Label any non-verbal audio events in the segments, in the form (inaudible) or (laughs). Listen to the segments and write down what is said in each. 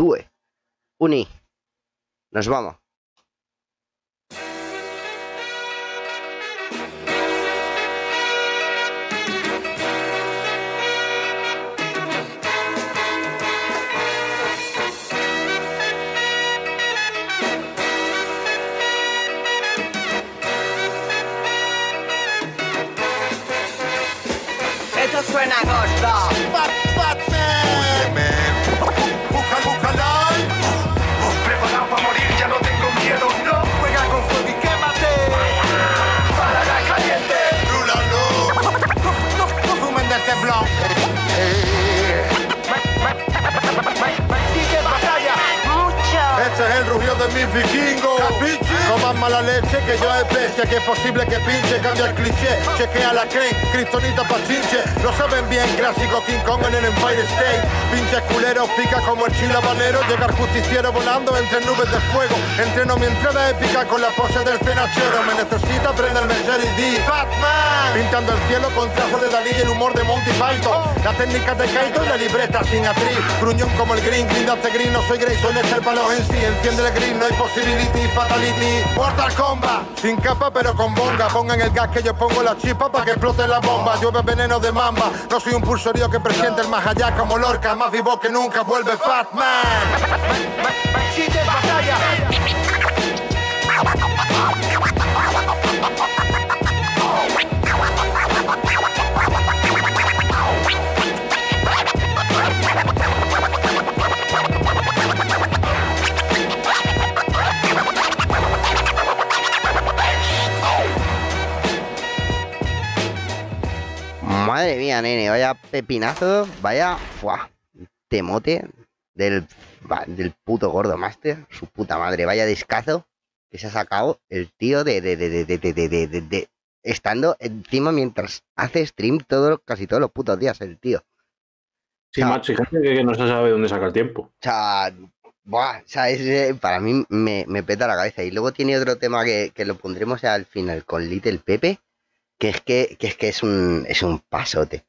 Due. Uni. Nos vamos. ni vikingo Kapita. No más mala leche que yo es bestia, que es posible que pinche, cambia el cliché. Chequea la crane, cristonita pa' chinche. Lo saben bien, clásico King Kong en el Empire State. Pinches culeros, pica como el chile habanero. Llega el justiciero volando entre nubes de fuego. Entreno mi entrada épica con la pose del cenachero. Me necesita aprender Mercedes D. Fatman. Pintando el cielo con trazos de Dalí y el humor de Monty Python. La técnica de Kaito y la libreta sin atriz. Gruñón como el green, grindate green, no soy Grayson, es el palo en sí. Enciende el green, no hay possibility, fatality. Mortal Kombat. Sin capa pero con bonga. Pongan el gas que yo pongo la chispa para que explote la bomba. Llueve veneno de mamba. No soy un pulsorío que presiente el más allá como Lorca. Más vivo que nunca vuelve Fatman. Sigue batalla. Madre mía, nene, vaya pepinazo, vaya fuá, temote del, del puto gordo master, su puta madre, vaya descazo que se ha sacado el tío de, de, de, de, estando encima mientras hace stream todo, casi todos los putos días, el tío. Sí, Ah. macho, y gente que, que no se sabe dónde saca el tiempo. O sea, buah, o sea, es, eh, para mí me, me peta la cabeza. Y luego tiene otro tema que, que lo pondremos al final con Little Pepe, que es que, que es que es un, es un pasote.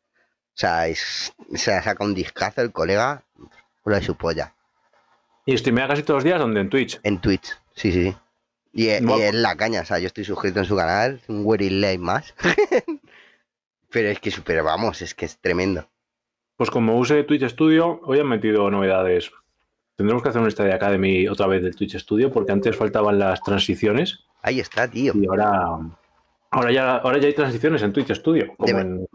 O sea, es, se saca un discazo el colega por de su polla. Y streamea casi todos los días, donde En Twitch. En Twitch, sí, sí, sí. Y, es la caña, o sea, yo estoy suscrito en su canal, es un Wery Live más. (laughs) Pero es que super, vamos, es que es tremendo. Pues como use Twitch Studio, hoy han metido novedades. Tendremos que hacer un Stadia Academy otra vez del Twitch Studio, porque antes faltaban las transiciones Ahí está, tío. y ahora, ahora, ya, ahora ya hay transiciones en Twitch Studio. Como Debe- en,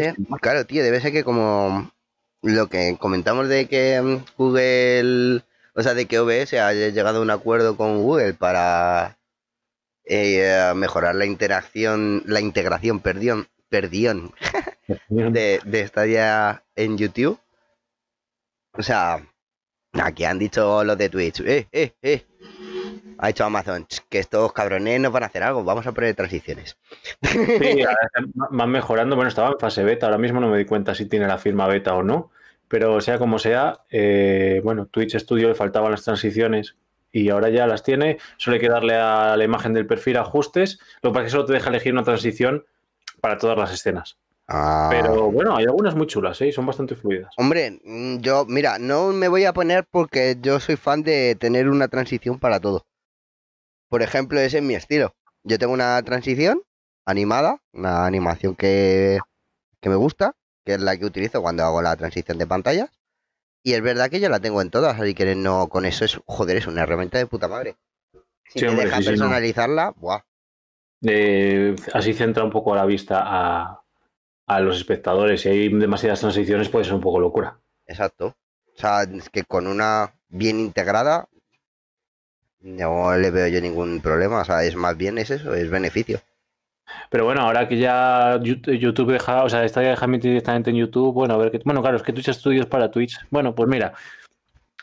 ser, claro, tío, debe ser que como lo que comentamos de que mm, Google, o sea, de que OBS haya llegado a un acuerdo con Google para eh, mejorar la interacción, la integración, perdón, perdión, de, de Stadia en YouTube. O sea, aquí han dicho los de Twitch, eh, eh, eh. Ha dicho Amazon "Ch, que estos cabrones nos van a hacer algo, vamos a poner transiciones. Sí, (laughs) van mejorando. Bueno, estaba en fase beta. Ahora mismo no me di cuenta si tiene la firma beta o no. Pero sea como sea, eh, bueno, Twitch Studio le faltaban las transiciones y ahora ya las tiene. Solo hay que darle a la imagen del perfil ajustes. Lo que pasa es que solo te deja elegir una transición para todas las escenas. Ah. Pero bueno, hay algunas muy chulas, ¿eh? Son bastante fluidas. Hombre, mm, yo, mira, no me voy a poner porque yo soy fan de tener una transición para todo. Por ejemplo, ese es mi estilo. Yo tengo una transición animada, una animación que, que me gusta, que es la que utilizo cuando hago la transición de pantallas. Y es verdad que yo la tengo en todas, así que no, con eso es, joder, es una herramienta de puta madre. Si Sí, hombre, deja sí, sí, no. personalizarla, buah. Eh, así centra un poco la vista a, a los espectadores. Si hay demasiadas transiciones, puede ser un poco locura. Exacto. O sea, es que con una bien integrada no le veo yo ningún problema. O sea, es más bien es eso, es beneficio. Pero bueno, ahora que ya YouTube deja, o sea, está ya deja emitir directamente en YouTube, bueno, a ver qué. Bueno, claro, es que Twitch Studio es para Twitch. Bueno, pues mira,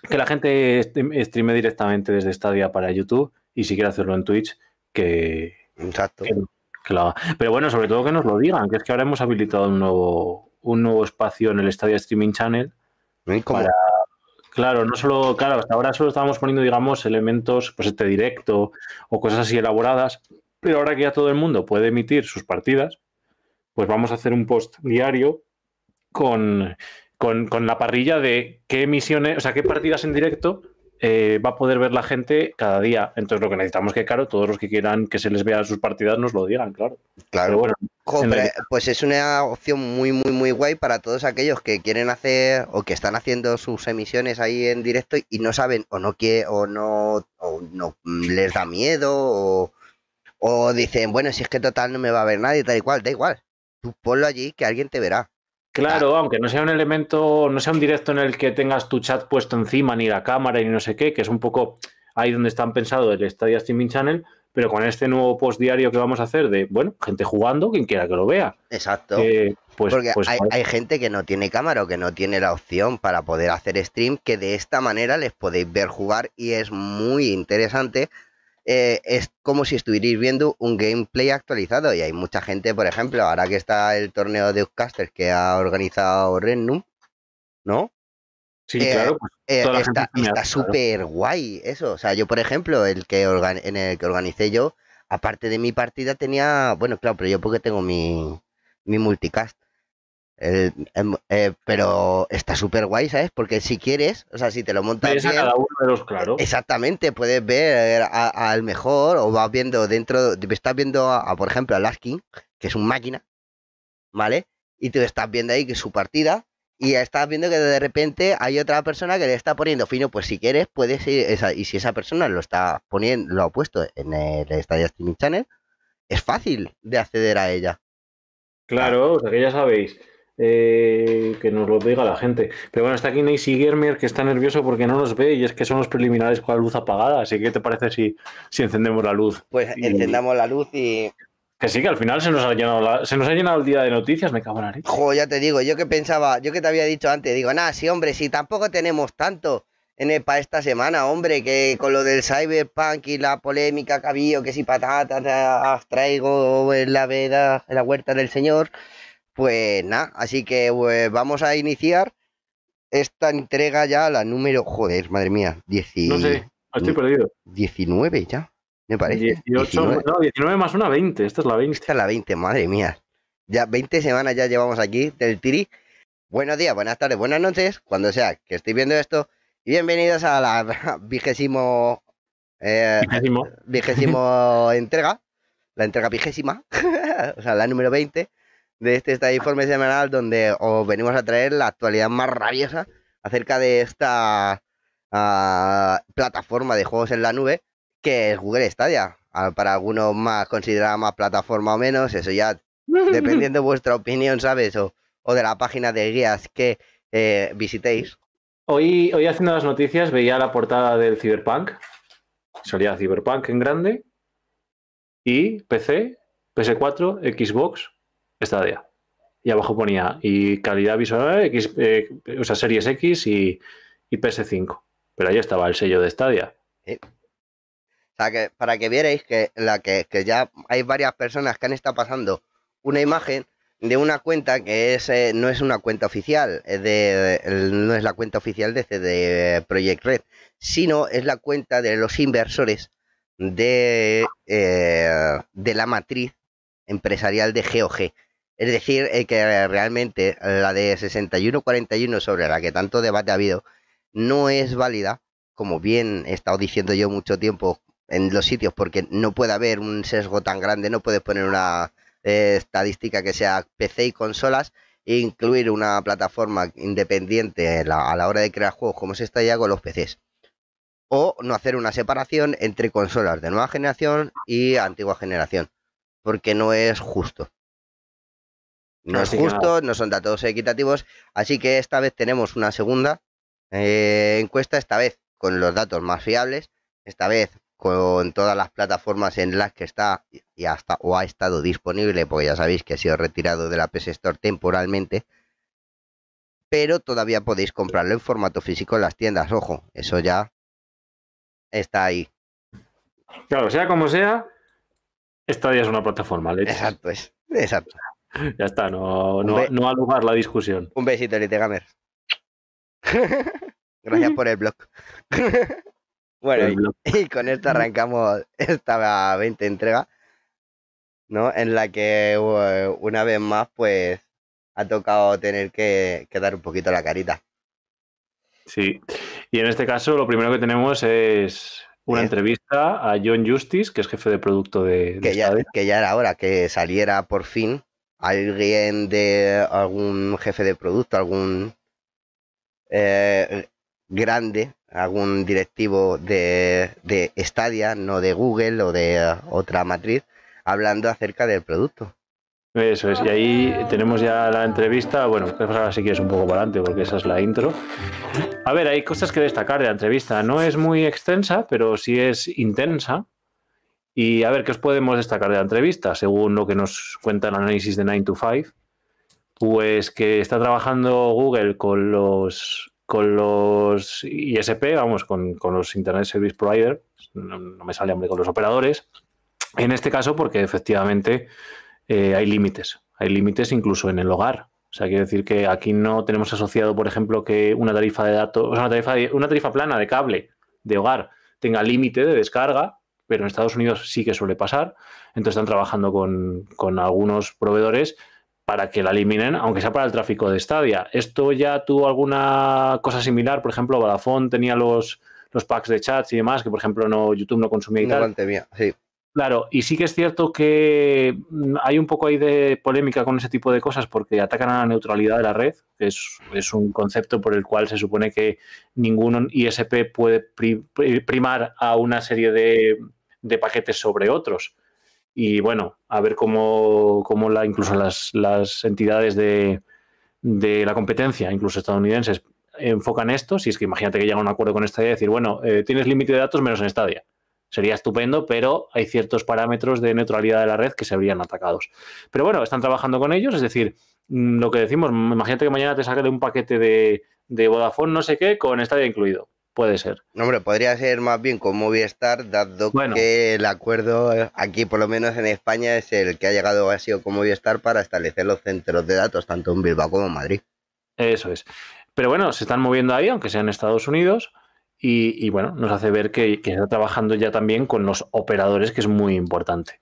que la gente streame directamente desde Stadia para YouTube y si quiere hacerlo en Twitch, que, Exacto. que, haga. Pero bueno, sobre todo que nos lo digan, que es que ahora hemos habilitado un nuevo, un nuevo espacio en el Stadia Streaming Channel. Como- para- Claro, no solo, claro, hasta ahora solo estábamos poniendo, digamos, elementos, pues este directo o cosas así elaboradas, pero ahora que ya todo el mundo puede emitir sus partidas, pues vamos a hacer un post diario con, con, con la parrilla de qué emisiones, o sea, qué partidas en directo eh, va a poder ver la gente cada día. Entonces lo que necesitamos es que, claro, todos los que quieran que se les vea sus partidas nos lo digan, claro. Claro. Pero bueno, pues es una opción muy, muy, muy guay para todos aquellos que quieren hacer o que están haciendo sus emisiones ahí en directo y no saben o no quiere o no, o no les da miedo o, o dicen, bueno, si es que total no me va a ver nadie, tal y cual, da igual. Tú ponlo allí que alguien te verá. Claro, aunque no sea un elemento, no sea un directo en el que tengas tu chat puesto encima, ni la cámara, ni no sé qué, que es un poco ahí donde están pensado el Stadia Streaming Channel, pero con este nuevo post diario que vamos a hacer de, bueno, gente jugando, quien quiera que lo vea. Exacto. Eh, pues, Porque pues, hay, hay gente que no tiene cámara o que no tiene la opción para poder hacer stream, que de esta manera les podéis ver jugar y es muy interesante. Eh, es como si estuvierais viendo un gameplay actualizado y hay mucha gente, por ejemplo, ahora que está el torneo de Upcasters que ha organizado Rennum, ¿no? sí, eh, claro, pues, Eh, está súper guay eso. O sea, yo, por ejemplo, el que organ- en el que organicé yo, aparte de mi partida, tenía. Bueno, claro, pero yo porque tengo mi, mi multicast. El- em, eh, pero está súper guay, ¿sabes? Porque si quieres, o sea, si te lo montas ves a bien, cada uno de los, claro. exactamente, puedes ver al mejor o vas viendo dentro, estás viendo a, a, por ejemplo, a Laskin, que es un máquina, ¿vale? Y tú estás viendo ahí que es su partida y estás viendo que de repente hay otra persona que le está poniendo fino, pues si quieres puedes ir, esa, y si esa persona lo está poniendo, lo ha puesto en el Stadia Streaming Channel, es fácil de acceder a ella. Claro, o sea que ya sabéis. Eh, que nos lo diga la gente. Pero bueno, está aquí Nacy Germer que está nervioso porque no nos ve y es que son los preliminares con la luz apagada. Así que, ¿qué te parece si, si encendemos la luz? Pues encendamos la luz y, Que sí, que al final se nos ha llenado, la- se nos ha llenado el día de noticias, me cago en la leche. Jo, ya te digo, yo que pensaba, yo que te había dicho antes, digo, nada, sí, hombre, si tampoco tenemos tanto en para esta semana, hombre, que con lo del cyberpunk y la polémica que ha habido, que si patatas las traigo en la veda, en la huerta del señor, pues nada, así que pues, vamos a iniciar esta entrega ya, la número, joder, madre mía, 10 No sé, estoy perdido. 19 ya, me parece. 18, 19. no, 19 más una 20. Esta es la 20. Esta es la 20, madre mía. Ya 20 semanas ya llevamos aquí del Tiri. Buenos días, buenas tardes, buenas noches, cuando sea que estoy viendo esto. Y bienvenidos a la (laughs) vigésimo, eh, Vigésimo. vigésimo (laughs) entrega, la entrega vigésima, (laughs) o sea, la número 20 de este, este informe semanal donde os venimos a traer la actualidad más rabiosa acerca de esta ah, plataforma de juegos en la nube que es Google Stadia. Ah, Para algunos más considerada más plataforma o menos, eso ya (laughs) dependiendo de vuestra opinión, ¿sabes? O, o de la página de guías que eh, visitéis. Hoy, hoy haciendo las noticias veía la portada del Cyberpunk. Salía Cyberpunk en grande. Y PC, PS4, Xbox, Stadia. Y abajo ponía y calidad visual, X, eh, o sea, Series X y, y PS5. Pero ahí estaba el sello de Stadia. O sea, que para que vierais que, la que, que ya hay varias personas que han estado pasando una imagen de una cuenta que es eh, no es una cuenta oficial, es de, no es la cuenta oficial de, de Project Red, sino es la cuenta de los inversores de, eh, de la matriz empresarial de GOG. Es decir, eh, que realmente la de 6141 sobre la que tanto debate ha habido no es válida, como bien he estado diciendo yo mucho tiempo en los sitios, porque no puede haber un sesgo tan grande, no puedes poner una eh, estadística que sea PC y consolas e incluir una plataforma independiente a la hora de crear juegos como se está ya con los PCs. O no hacer una separación entre consolas de nueva generación y antigua generación, porque no es justo. No Así es justo, no son datos equitativos, así que esta vez tenemos una segunda eh, encuesta, esta vez con los datos más fiables, esta vez con todas las plataformas en las que está y hasta o ha estado disponible, porque ya sabéis que ha sido retirado de la PS Store temporalmente, pero todavía podéis comprarlo en formato físico en las tiendas, ojo, eso ya está ahí. Claro, sea como sea, Stadia es una plataforma, leche. Exacto, es, exacto. (laughs) Ya está, no, no, no lugar la discusión. Un besito, Litegamer. (laughs) Gracias por el blog. (laughs) bueno, El y- blog. Y con esto arrancamos esta 20 entrega, ¿no? En la que eh, una vez más, pues, ha tocado tener que, que dar un poquito la carita. Sí, y en este caso lo primero que tenemos es una Eh. entrevista a John Justice, que es jefe de producto de, de Que ya, que ya era hora que saliera por fin alguien de algún jefe de producto, algún eh, grande, algún directivo de, de Stadia, no de Google o de otra matriz, hablando acerca del producto. Eso es, y ahí tenemos ya la entrevista. Bueno, pues ahora sí que es un poco para adelante porque esa es la intro. A ver, hay cosas que destacar de la entrevista. No es muy extensa, pero sí es intensa. Y a ver, ¿qué os podemos destacar de la entrevista? Según lo que nos cuenta el análisis de 9 to 5, pues que está trabajando Google con los con los ISP, vamos, con, con los Internet Service Provider, no, me sale hambre, con los operadores. En este caso, porque efectivamente eh, hay límites. Hay límites incluso en el hogar. O sea, quiere decir que aquí no tenemos asociado, por ejemplo, que una tarifa de datos, o sea, una tarifa, una tarifa plana de cable de hogar tenga límite de descarga, pero en Estados Unidos sí que suele pasar. Entonces están trabajando con, con algunos proveedores para que la eliminen, aunque sea para el tráfico de Stadia. ¿Esto ya tuvo alguna cosa similar? Por ejemplo, Vodafone tenía los, los packs de chats y demás, que por ejemplo no, YouTube no consumía y No tal. contemía, sí. Claro, y sí que es cierto que mm, hay un poco ahí de polémica con ese tipo de cosas porque atacan a la neutralidad de la red, que es, es un concepto por el cual se supone que ningún ISP puede pri- pri- primar a una serie de, de paquetes sobre otros. Y bueno, a ver cómo, cómo la, incluso las, las entidades de, de la competencia, incluso estadounidenses, enfocan esto. Si es que imagínate que llegan a un acuerdo con Stadia y decir, bueno, eh, tienes límite de datos menos en Stadia. Sería estupendo, pero hay ciertos parámetros de neutralidad de la red que se verían atacados. Pero bueno, están trabajando con ellos, es decir, mm, lo que decimos, imagínate que mañana te saque de un paquete de, de Vodafone no sé qué con Stadia incluido. Puede ser. No, Hombre, podría ser más bien con Movistar, dado Bueno. que el acuerdo eh, aquí, por lo menos en España, es el que ha llegado ha sido con Movistar para establecer los centros de datos, tanto en Bilbao como en Madrid. Eso es. Pero bueno, se están moviendo ahí, aunque sea en Estados Unidos, y, y bueno, nos hace ver que, que está trabajando ya también con los operadores, que es muy importante.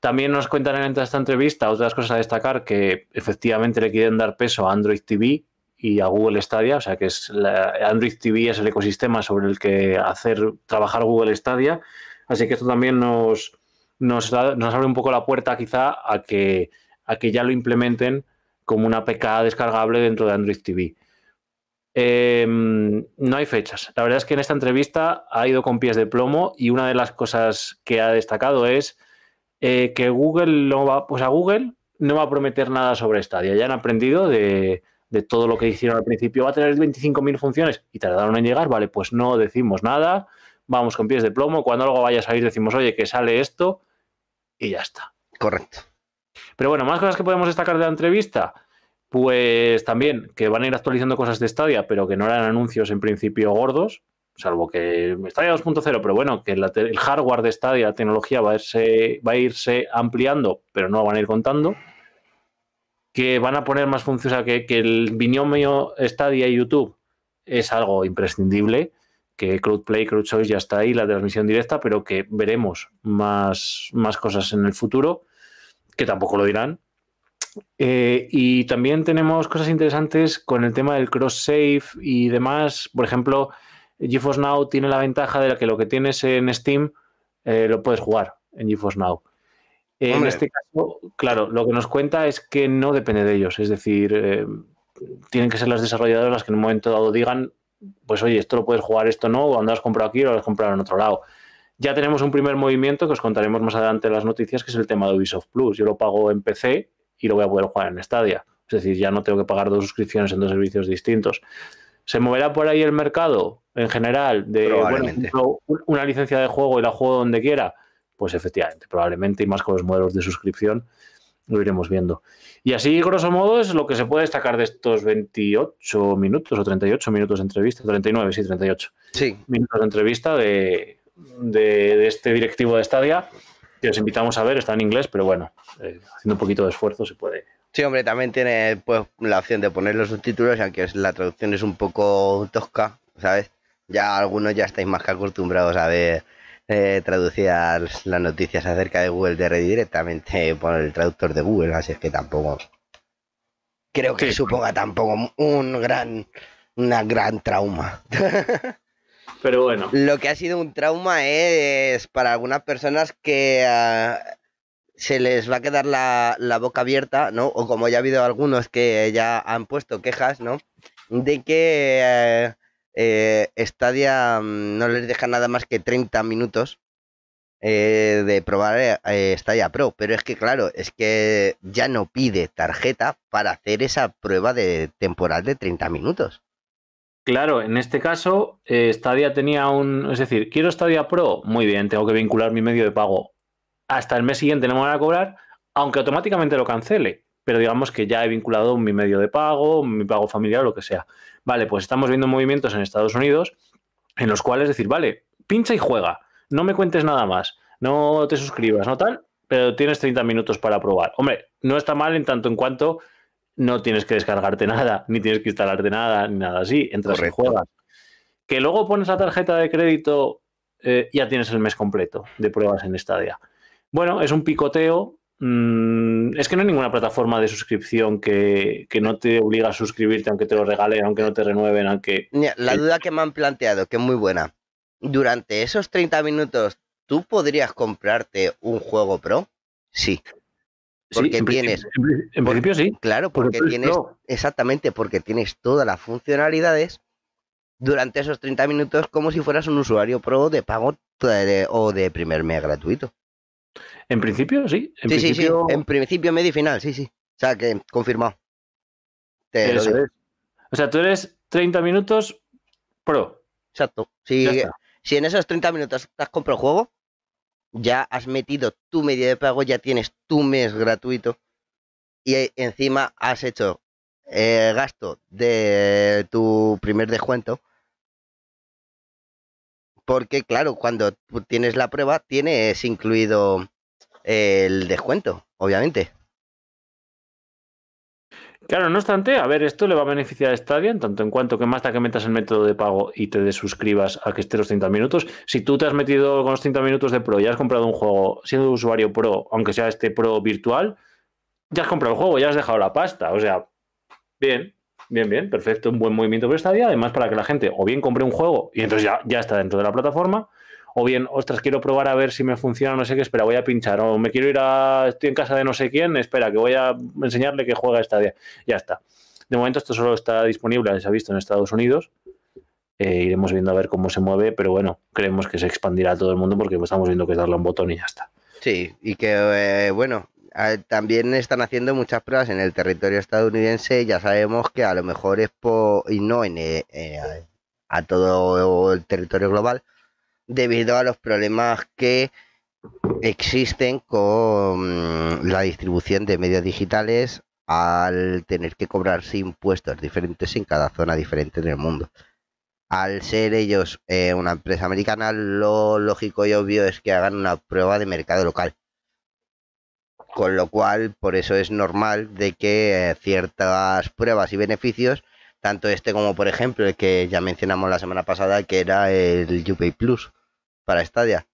También nos cuentan en esta entrevista otras cosas a destacar que efectivamente le quieren dar peso a Android TV y a Google Stadia, o sea que es Android TV es el ecosistema sobre el que hacer trabajar Google Stadia, así que esto también nos, nos, abre un poco la puerta quizá a que, a que ya lo implementen como una APK descargable dentro de Android TV. Eh, no hay fechas. La verdad es que en esta entrevista ha ido con pies de plomo y una de las cosas que ha destacado es eh, que Google no va, pues a Google no va a prometer nada sobre Stadia. Ya han aprendido de, de todo lo que hicieron al principio. Va a tener 25.000 funciones y tardaron en llegar. Vale, pues no decimos nada. Vamos con pies de plomo. Cuando algo vaya a salir decimos, oye, que sale esto y ya está. Correcto. Pero bueno, más cosas que podemos destacar de la entrevista. Pues también que van a ir actualizando cosas de Stadia, pero que no eran anuncios en principio gordos, salvo que Stadia 2.0, pero bueno, que el hardware de Stadia, la tecnología va a, irse, va a irse ampliando, pero no lo van a ir contando. Que van a poner más funciones, o sea, que, que el binomio Stadia y YouTube es algo imprescindible, que CloudPlay, CrowdChoice ya está ahí, la transmisión directa, pero que veremos más, más cosas en el futuro, que tampoco lo dirán, eh, y también tenemos cosas interesantes con el tema del cross-save y demás. Por ejemplo, GeForce Now tiene la ventaja de que lo que tienes en Steam eh, lo puedes jugar en GeForce Now. En Hombre. este caso, claro, lo que nos cuenta es que no depende de ellos. Es decir, eh, tienen que ser las desarrolladoras las que en un momento dado digan, pues oye, esto lo puedes jugar, esto no, o andas comprado aquí o lo has comprado en otro lado. Ya tenemos un primer movimiento que os contaremos más adelante en las noticias, que es el tema de Ubisoft Plus. Yo lo pago en PC y lo voy a poder jugar en Stadia. Es decir, ya no tengo que pagar dos suscripciones en dos servicios distintos. ¿Se moverá por ahí el mercado en general de bueno, una licencia de juego y la juego donde quiera? Pues efectivamente, probablemente, y más con los modelos de suscripción, lo iremos viendo. Y así, grosso modo, es lo que se puede destacar de estos 28 minutos o 38 minutos de entrevista, 39, sí, 38 Sí, minutos de entrevista de, de- de este directivo de Stadia, que os invitamos a ver, está en inglés, pero bueno, eh, haciendo un poquito de esfuerzo se puede. sí, hombre, también tiene pues la opción de poner los subtítulos, aunque la traducción es un poco tosca, ¿sabes? Ya algunos ya estáis más que acostumbrados a ver eh, traducidas las noticias acerca de Google DR directamente por el traductor de Google, así es que tampoco. creo que Sí. suponga tampoco un gran, una gran trauma. (laughs) Pero bueno, Lo que ha sido un trauma es para algunas personas que ah, se les va a quedar la, la boca abierta, ¿no? O como ya ha habido algunos que ya han puesto quejas, ¿no? De que eh, eh, Stadia mm, no les deja nada más que 30 minutos eh, de probar eh, Stadia Pro. Pero es que, claro, es que ya no pide tarjeta para hacer esa prueba de temporal de 30 minutos. claro, en este caso, eh, Stadia tenía un. Es decir, quiero Stadia Pro, muy bien, tengo que vincular mi medio de pago. Hasta el mes siguiente no me van a cobrar, aunque automáticamente lo cancele. Pero digamos que ya he vinculado mi medio de pago, mi pago familiar, lo que sea. Vale, pues estamos viendo movimientos en Estados Unidos en los cuales decir, vale, pincha y juega, no me cuentes nada más, no te suscribas, no tal, pero tienes 30 minutos para probar. Hombre, no está mal en tanto en cuanto no tienes que descargarte (laughs) nada, ni tienes que instalarte nada, ni nada así, entras Correcto. y juegas. Que luego pones la tarjeta de crédito, eh, ya tienes el mes completo de pruebas en Stadia. Bueno, es un picoteo. Mm, es que no hay ninguna plataforma de suscripción que, que no te obliga a suscribirte, aunque te lo regalen, aunque no te renueven, aunque La duda que me han planteado, que es muy buena. Durante esos 30 minutos, ¿tú podrías comprarte un juego pro? Sí, Porque en principio- tienes- En, pri- en principio sí. claro, porque tienes, exactamente, porque tienes todas las funcionalidades durante esos 30 minutos como si fueras un usuario pro de pago de- o de primer mes gratuito. En principio sí. En sí, sí, sí, principio, en principio, medio y final, sí, sí. O sea, que confirmado. Te lo eso digo. es. O sea, tú eres 30 minutos pro. Exacto. Si, si en esos 30 minutos te has comprado el juego, ya has metido tu medio de pago, ya tienes tu mes gratuito y encima has hecho eh, gasto de tu primer descuento. Porque, claro, cuando tienes la prueba, tienes incluido el descuento, obviamente. Claro, no obstante, a ver, esto le va a beneficiar a Stadia en tanto en cuanto que más da que metas el método de pago y te desuscribas a que esté los 30 minutos. Si tú te has metido con los 30 minutos de pro y has comprado un juego siendo usuario pro, aunque sea este pro virtual, ya has comprado el juego, ya has dejado la pasta. O sea, bien, bien, bien, perfecto, un buen movimiento por Stadia. Además, para que la gente o bien compre un juego y entonces ya, ya está dentro de la plataforma, o bien, ostras, quiero probar a ver si me funciona, no sé qué, espera, voy a pinchar, o me quiero ir a, estoy en casa de no sé quién, espera, que voy a enseñarle que juega Stadia. Ya está. De momento esto solo está disponible, se ha visto en Estados Unidos. Eh, iremos viendo a ver cómo se mueve, pero bueno, creemos que se expandirá a todo el mundo porque estamos viendo que es darle un botón y ya está. Sí, y que, eh, bueno, también están haciendo muchas pruebas en el territorio estadounidense. Ya sabemos que a lo mejor es por, y no en, eh, eh, a, todo el territorio global, debido a los problemas que existen con la distribución de medios digitales al tener que cobrarse impuestos diferentes en cada zona diferente del mundo. Al ser ellos eh, una empresa americana, lo lógico y obvio es que hagan una prueba de mercado local. Con lo cual, por eso es normal de que eh, ciertas pruebas y beneficios, tanto este como por ejemplo el que ya mencionamos la semana pasada, que era el UPay Plus para Stadia.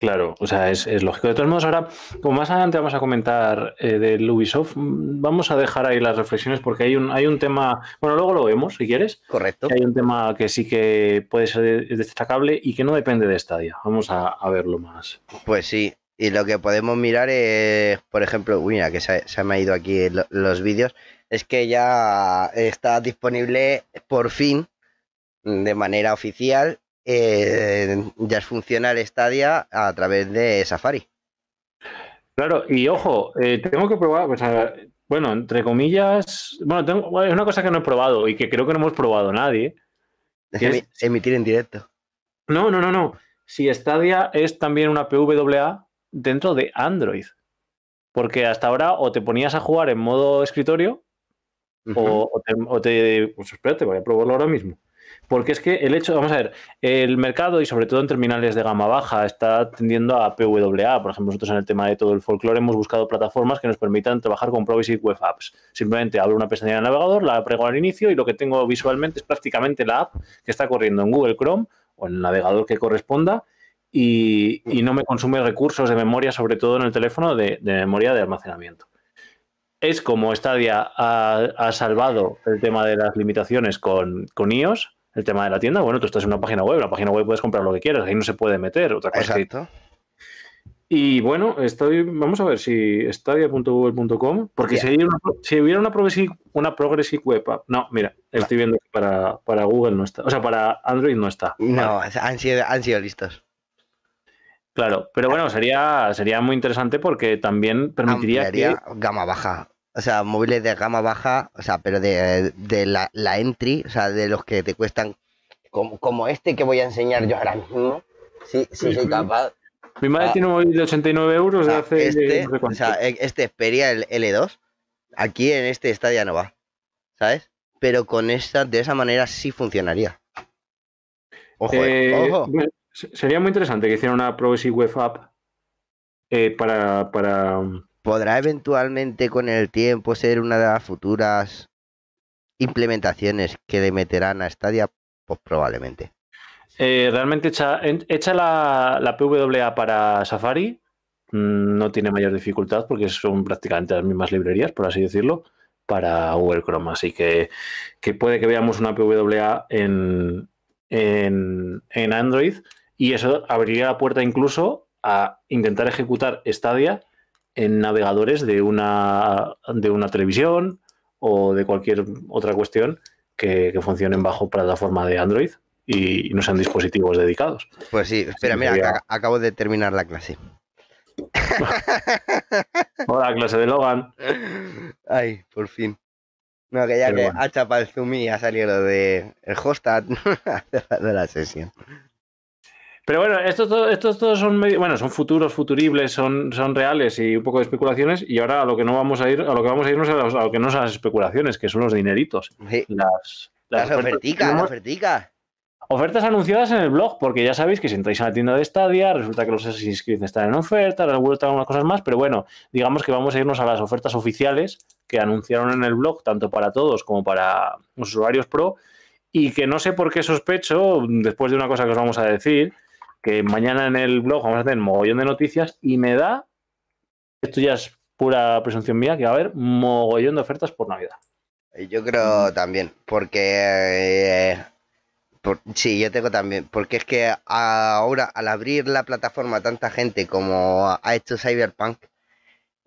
Claro, o sea, es, es lógico. De todos modos, ahora, como más adelante vamos a comentar eh, del Ubisoft, vamos a dejar ahí las reflexiones porque hay un, hay un tema, bueno, luego lo vemos si quieres, Correcto. hay un tema que sí que puede ser destacable y que no depende de Stadia. Vamos a, a verlo más. Pues sí, y lo que podemos mirar es, por ejemplo, uy, mira que se, se me ha ido aquí lo- los vídeos, es que ya está disponible por fin, de manera oficial, eh, ya es funcional Stadia a través de Safari. Claro, y ojo, eh, tengo que probar, o sea, bueno, entre comillas, bueno, tengo, es una cosa que no he probado y que creo que no hemos probado nadie. Emitir en directo. No, no, no, no. Si Stadia es también una PWA dentro de Android. Porque hasta ahora o te ponías a jugar en modo escritorio o, o te, o te- Pues espérate, voy a probarlo ahora mismo. Porque es que el hecho, vamos a ver, el mercado y sobre todo en terminales de gama baja está tendiendo a PWA. Por ejemplo, nosotros en el tema de todo el folclore hemos buscado plataformas que nos permitan trabajar con Provision Web Apps. Simplemente abro una pestaña de navegador, la prego al inicio y lo que tengo visualmente es prácticamente la app que está corriendo en Google Chrome o en el navegador que corresponda y, y no me consume recursos de memoria, sobre todo en el teléfono, de, de memoria de almacenamiento. es como Stadia ha, ha salvado el tema de las limitaciones con, con iOS, el tema de la tienda. Bueno, tú estás en una página web, la página web puedes comprar lo que quieras, ahí no se puede meter. Otra cosa que- Exacto. Y bueno, estoy, vamos a ver si stadia.google.com, porque Ya. si, hay una- si hubiera una progressive, una progressive web app, no, mira, estoy viendo que para, para Google no está, o sea, para Android no está. No, Vale, han sido, han sido listos. Claro, pero bueno, sería, sería muy interesante porque también permitiría que... Ampliaría gama baja. O sea, móviles de gama baja, o sea, pero de, de la, la entry, o sea, de los que te cuestan, como, como este que voy a enseñar yo ahora mismo. Sí, sí, soy capaz. Mi madre Ah. tiene un móvil de 89 euros O de sea, hace este, no sé o sea, e- este Xperia, el L2, aquí en este Stadia no va, ¿sabes? Pero con esta, de esa manera sí funcionaría. Ojo, eh, Eh, ojo. bueno, sería muy interesante que hicieran una progressive web app eh, para, para, ¿Podrá eventualmente con el tiempo ser una de las futuras implementaciones que le meterán a Stadia? Pues probablemente. Eh, realmente hecha, hecha la, la PWA para Safari, mm, no tiene mayor dificultad porque son prácticamente las mismas librerías, por así decirlo, para Google Chrome. Así que, que puede que veamos una PWA en, en, en Android y eso abriría la puerta incluso a intentar ejecutar Stadia en navegadores de una, de una televisión o de cualquier otra cuestión que, que funcionen bajo plataforma de Android y no sean dispositivos dedicados. Pues sí, espera, mira, sería- ac- acabo de terminar la clase. (laughs) Hola, clase de Logan. Ay, por fin. No, que ya Pero que bueno. ha chapado el zoom y ha salido de el hostat (laughs) de la sesión. Pero bueno, estos, to- estos todos son bueno, son futuros, futuribles, son, son reales y un poco de especulaciones. Y ahora a lo que no vamos a ir, a lo que vamos a irnos a, los- a lo que no son las especulaciones, que son los dineritos. Sí, Las, Las oferticas, las oferticas. ofertas anunciadas en el blog, porque ya sabéis que si entráis a la tienda de Stadia, resulta que los Assassin's Creed están en oferta, la vuelta algunas cosas más, pero bueno, digamos que vamos a irnos a las ofertas oficiales que anunciaron en el blog, tanto para todos como para los usuarios pro, y que no sé por qué sospecho, después de una cosa que os vamos a decir, que mañana en el blog vamos a tener mogollón de noticias y me da, esto ya es pura presunción mía, que va a haber mogollón de ofertas por Navidad. Yo creo también, porque... eh, sí, yo tengo también, porque es que ahora al abrir la plataforma a tanta gente como ha hecho Cyberpunk,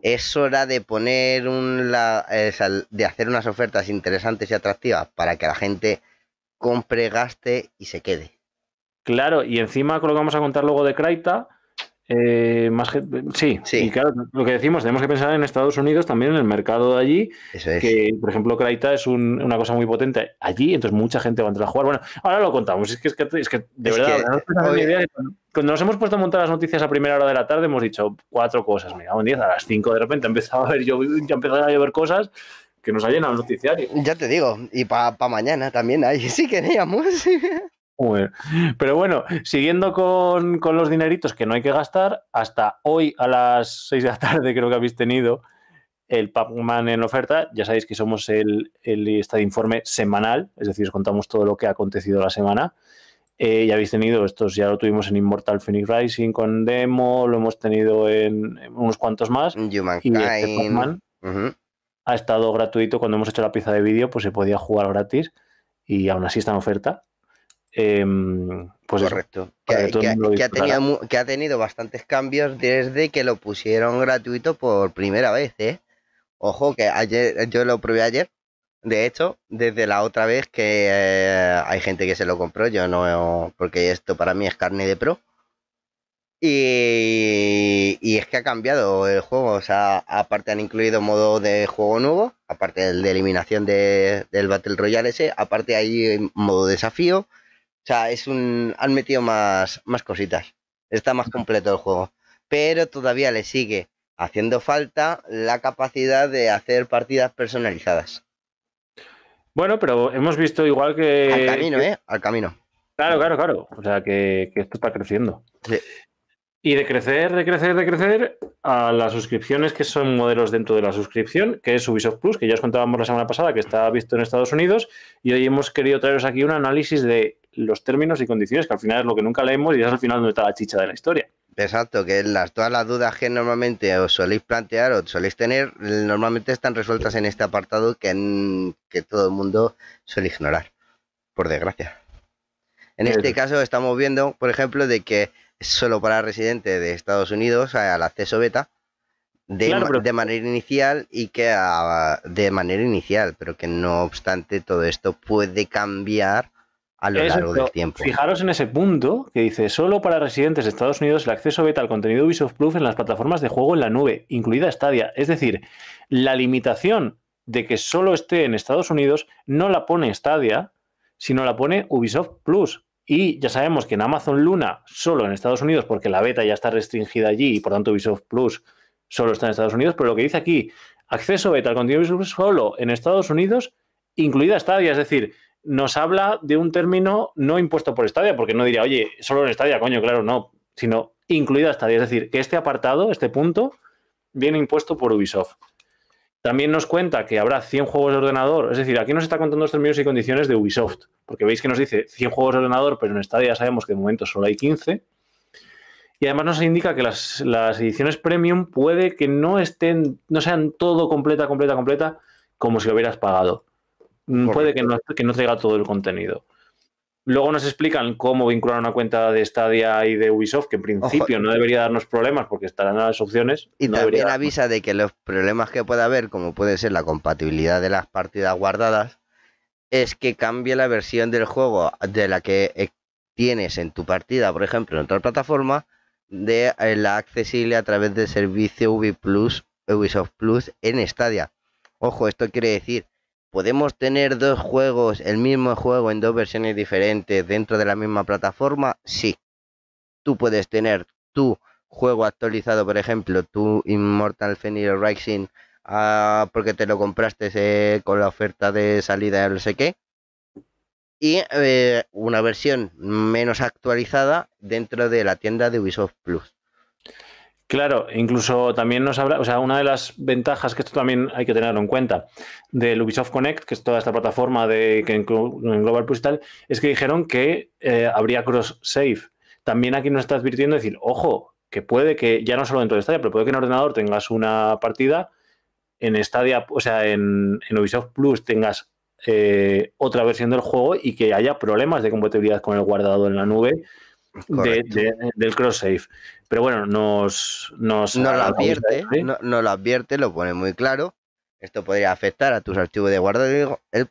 es hora de poner un la- eh, de hacer unas ofertas interesantes y atractivas para que la gente compre, gaste y se quede. Claro, y encima con lo que vamos a contar luego de Kraita, eh, más sí, Sí. y claro, lo que decimos, tenemos que pensar en Estados Unidos, también en el mercado de allí, Eso es. que por ejemplo Kraita es un- una cosa muy potente allí, entonces mucha gente va a entrar a jugar. Bueno, ahora lo contamos, es que, es que, es que de Es verdad, que, no idea cuando- nos hemos puesto a montar las noticias a primera hora de la tarde, hemos dicho cuatro cosas, mira, un 10 a las 5 de repente ha empezado a ver, yo, ya empezado a llover cosas que nos ha llenado el noticiario. Ya te digo, y para mañana también hay, sí queríamos. (laughs) Pero bueno, siguiendo con, con los dineritos que no hay que gastar, hasta hoy a las 6 de la tarde creo que habéis tenido el Pac-Man en oferta. Ya sabéis que somos el, el este informe semanal, es decir, os contamos todo lo que ha acontecido la semana. Eh, ya habéis tenido, estos ya lo tuvimos en Immortal Phoenix Rising con demo, lo hemos tenido en, unos cuantos más. Y este. Pac-Man ha estado gratuito cuando hemos hecho la pieza de vídeo, pues se podía jugar gratis y aún así está en oferta. Em, pues Correcto. Que, el ha tenido, mu- que ha tenido bastantes cambios desde que lo pusieron gratuito por primera vez, ¿eh? Ojo, que ayer yo lo probé ayer. De hecho, desde la otra vez que eh, hay gente que se lo compró, yo no, porque esto para mí es carne de pro. Y, y es que ha cambiado el juego, o sea, aparte han incluido modo de juego nuevo, aparte del de eliminación de- del Battle Royale ese, aparte hay modo desafío, o sea, es un. Han metido más, más cositas. Está más completo el juego. Pero todavía le sigue haciendo falta la capacidad de hacer partidas personalizadas. Bueno, pero hemos visto igual que. Al camino, ¿eh? Al camino. Claro, claro, claro. O sea, que, que esto está creciendo. Sí. Y de crecer, de crecer, de crecer a las suscripciones que son modelos dentro de la suscripción, que es Ubisoft Plus, que ya os contábamos la semana pasada que está visto en Estados Unidos. Y hoy hemos querido traeros aquí un análisis de los términos y condiciones, que al final es lo que nunca leemos y es al final donde está la chicha de la historia. Exacto, que las, todas las dudas que normalmente os soléis plantear o soléis tener, normalmente están resueltas en este apartado que, que todo el mundo suele ignorar, por desgracia. En este caso estamos viendo, por ejemplo, de que solo para residentes de Estados Unidos al acceso beta de, de manera inicial y que de manera inicial, pero que no obstante todo esto puede cambiar a lo largo del tiempo. Fijaros en ese punto que dice, solo para residentes de Estados Unidos el acceso beta al contenido Ubisoft Plus en las plataformas de juego en la nube, incluida Stadia. Es decir, la limitación de que solo esté en Estados Unidos no la pone Stadia, sino la pone Ubisoft Plus. Y ya sabemos que en Amazon Luna solo en Estados Unidos, porque la beta ya está restringida allí y por tanto Ubisoft Plus solo está en Estados Unidos, pero lo que dice aquí, acceso beta al contenido Ubisoft solo en Estados Unidos, incluida Stadia, es decir, nos habla de un término no impuesto por Stadia, porque no diría, oye, solo en Stadia, coño, claro, no, sino incluida Stadia. Es decir, que este apartado, este punto, viene impuesto por Ubisoft. También nos cuenta que habrá 100 juegos de ordenador, es decir, aquí nos está contando los términos y condiciones de Ubisoft, porque veis que nos dice 100 juegos de ordenador, pero en Stadia sabemos que de momento solo hay 15. Y además nos indica que las, las ediciones premium puede que no estén, no sean todo completa, completa, completa, como si lo hubieras pagado. Mm, puede que no, que no traiga todo el contenido. Luego nos explican cómo vincular una cuenta de Stadia y de Ubisoft, que en principio no debería darnos problemas porque estarán las opciones. Y también avisa de que los problemas que pueda haber, como puede ser la compatibilidad de las partidas guardadas, es que cambie la versión del juego de la que eh, tienes en tu partida, por ejemplo, en otra plataforma, de eh, la accesible a través del servicio Ubisoft Plus en Stadia. Ojo, esto quiere decir ¿Podemos tener dos juegos, el mismo juego en dos versiones diferentes dentro de la misma plataforma? Sí. Tú puedes tener tu juego actualizado, por ejemplo, tu Immortal Phoenix Rising, ah, porque te lo compraste eh, con la oferta de salida de no sé qué. Y eh, una versión menos actualizada dentro de la tienda de Ubisoft Plus. Claro, incluso también nos habla, o sea, una de las ventajas que esto también hay que tenerlo en cuenta del Ubisoft Connect, que es toda esta plataforma de que en Global Plus y tal, es que dijeron que eh, habría cross save. También aquí nos está advirtiendo decir, ojo, que puede que ya no solo dentro de Stadia, pero puede que en ordenador tengas una partida, en Stadia, o sea, en, Ubisoft Plus tengas eh, otra versión del juego y que haya problemas de compatibilidad con el guardado en la nube del cross save. Pero bueno, nos, nos no lo advierte, no, lo advierte, lo pone muy claro. Esto podría afectar a tus archivos de guardado, el,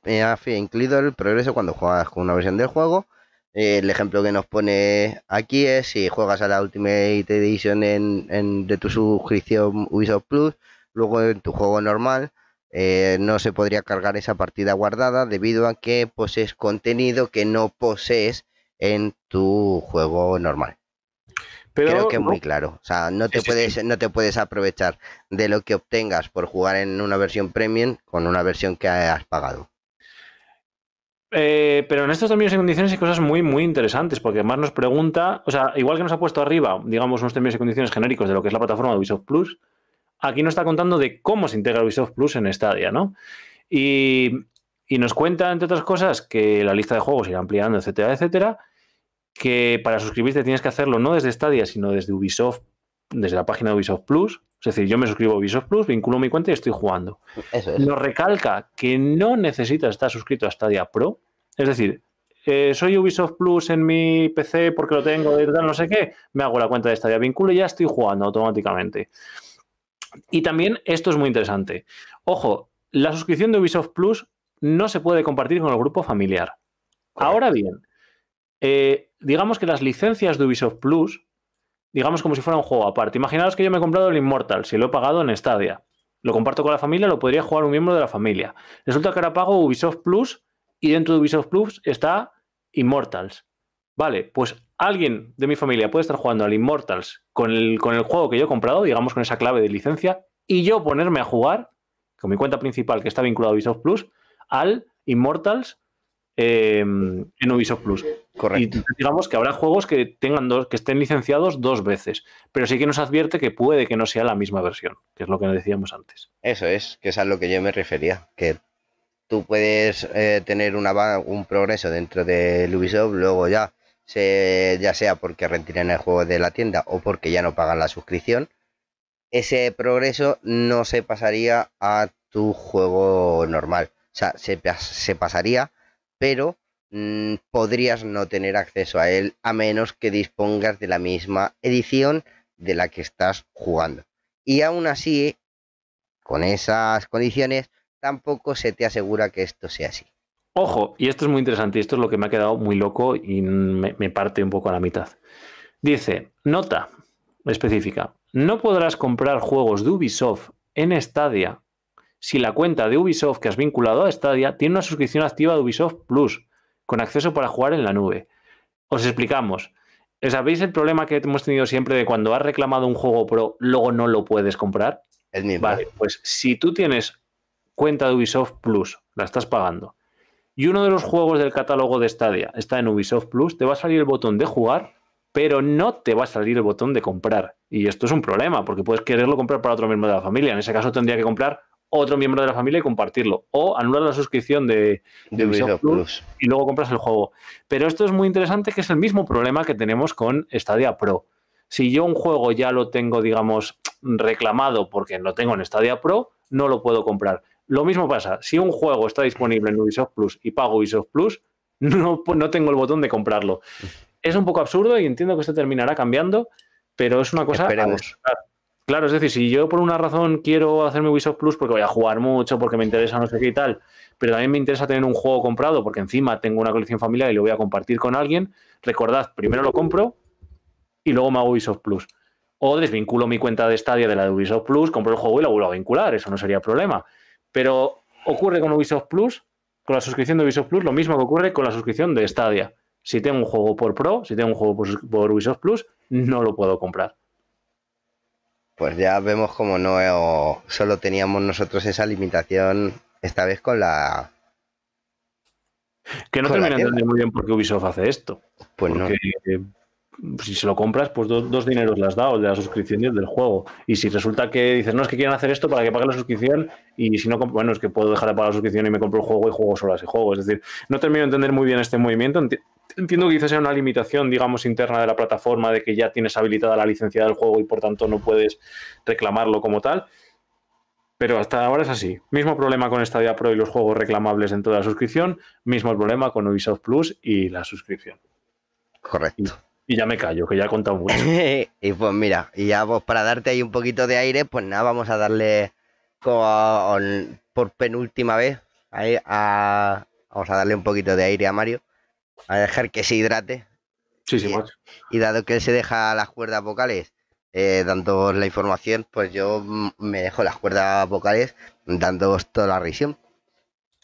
incluido el progreso cuando juegas con una versión del juego. el ejemplo que nos pone aquí es si juegas a la Ultimate Edition en, de tu suscripción Ubisoft Plus, luego en tu juego normal eh, no se podría cargar esa partida guardada debido a que posees contenido que no posees en tu juego normal. Creo que es muy claro. O sea, no te, puedes, no te puedes aprovechar de lo que obtengas por jugar en una versión premium con una versión que has pagado. Eh, pero en estos términos y condiciones hay cosas muy, muy interesantes, porque además nos pregunta, o sea, igual que nos ha puesto arriba, digamos, unos términos y condiciones genéricos de lo que es la plataforma de Ubisoft Plus, aquí nos está contando de cómo se integra Ubisoft Plus en Stadia, ¿no? Y, y nos cuenta, entre otras cosas, que la lista de juegos irá ampliando, etcétera, etcétera, que para suscribirte tienes que hacerlo no desde Stadia, sino desde Ubisoft, desde la página de Ubisoft Plus. Es decir, yo me suscribo a Ubisoft Plus, vinculo mi cuenta y estoy jugando. Nos recalca que no necesitas estar suscrito a Stadia Pro. Es decir, eh, soy Ubisoft Plus en mi PC porque lo tengo no sé qué, me hago la cuenta de Stadia, vinculo y ya estoy jugando automáticamente. Y también esto es muy interesante. Ojo, la suscripción de Ubisoft Plus no se puede compartir con el grupo familiar. Ahora bien, eh, digamos que las licencias de Ubisoft Plus, digamos como si fuera un juego aparte. Imaginaos que yo me he comprado el Immortal, si lo he pagado en Stadia. Lo comparto con la familia, lo podría jugar un miembro de la familia. Resulta que ahora pago Ubisoft Plus y dentro de Ubisoft Plus está Immortals. Vale, pues alguien de mi familia puede estar jugando al Immortals con el, con el juego que yo he comprado, digamos con esa clave de licencia, y yo ponerme a jugar con mi cuenta principal que está vinculada a Ubisoft Plus al Immortals Em, en Ubisoft Plus. Correcto. Y digamos que habrá juegos que tengan dos, que estén licenciados dos veces, pero sí que nos advierte que puede que no sea la misma versión, que es lo que decíamos antes. Eso es, que es a lo que yo me refería, que tú puedes eh, tener una, un progreso dentro de Ubisoft, luego ya ya sea porque retiren el juego de la tienda o porque ya no pagan la suscripción, ese progreso no se pasaría a tu juego normal. O sea, se, pasaría, pero mm, podrías no tener acceso a él a menos que dispongas de la misma edición de la que estás jugando. Y aún así, con esas condiciones, tampoco se te asegura que esto sea así. Ojo, y esto es muy interesante, esto es lo que me ha quedado muy loco y me, me parte un poco a la mitad. Dice, nota específica, no podrás comprar juegos de Ubisoft en Stadia si la cuenta de Ubisoft que has vinculado a Stadia tiene una suscripción activa de Ubisoft Plus, con acceso para jugar en la nube. Os explicamos. ¿Sabéis el problema que hemos tenido siempre de cuando has reclamado un juego Pro, luego no lo puedes comprar? El mismo. Vale, pues si tú tienes cuenta de Ubisoft Plus, la estás pagando, y uno de los juegos del catálogo de Stadia está en Ubisoft Plus, te va a salir el botón de jugar, pero no te va a salir el botón de comprar. Y esto es un problema, porque puedes quererlo comprar para otro miembro de la familia. En ese caso tendría que comprar otro miembro de la familia y compartirlo. O anular la suscripción de, Ubisoft Plus, y luego compras el juego. Pero esto es muy interesante, que es el mismo problema que tenemos con Stadia Pro. Si yo un juego ya lo tengo, digamos, reclamado porque lo tengo en Stadia Pro, no lo puedo comprar. Lo mismo pasa, si un juego está disponible en Ubisoft Plus y pago Ubisoft Plus, (laughs) no, no tengo el botón de comprarlo. Es un poco absurdo y entiendo que esto terminará cambiando, pero es una cosa... Claro, es decir, si yo por una razón quiero hacerme Ubisoft Plus porque voy a jugar mucho, porque me interesa no sé qué y tal, pero también me interesa tener un juego comprado porque encima tengo una colección familiar y lo voy a compartir con alguien, recordad, primero lo compro y luego me hago Ubisoft Plus. O desvinculo mi cuenta de Stadia de la de Ubisoft Plus, compro el juego y lo vuelvo a vincular, eso no sería problema. Pero ocurre con Ubisoft Plus, con la suscripción de Ubisoft Plus, lo mismo que ocurre con la suscripción de Stadia. Si tengo un juego por Pro, si tengo un juego por, Ubisoft Plus, no lo puedo comprar. Pues ya vemos como no solo teníamos nosotros esa limitación esta vez con la. Que no termina de muy bien por qué Ubisoft hace esto. Pues no si se lo compras, pues dos, dineros le has dado, de la suscripción y el del juego. Y si resulta que dices, no, es que quieren hacer esto para que pague la suscripción y si no, bueno, es que puedo dejar de pagar la suscripción y me compro el juego y juego solo a ese juego. Es decir, no termino de entender muy bien este movimiento. Entiendo que quizás sea una limitación, digamos, interna de la plataforma de que ya tienes habilitada la licencia del juego y por tanto no puedes reclamarlo como tal. Pero hasta ahora es así. Mismo problema con Stadia Pro y los juegos reclamables dentro de la suscripción. Mismo problema con Ubisoft Plus y la suscripción. Correcto. Y ya me callo, que ya he contado mucho. (laughs) y pues mira, y ya pues para darte ahí un poquito de aire, pues nada, vamos a darle por penúltima vez a, vamos a darle un poquito de aire a Mario, a dejar que se hidrate. Sí, sí, y, y dado que él se deja las cuerdas vocales eh, dando la información, pues yo me dejo las cuerdas vocales dando toda la risión.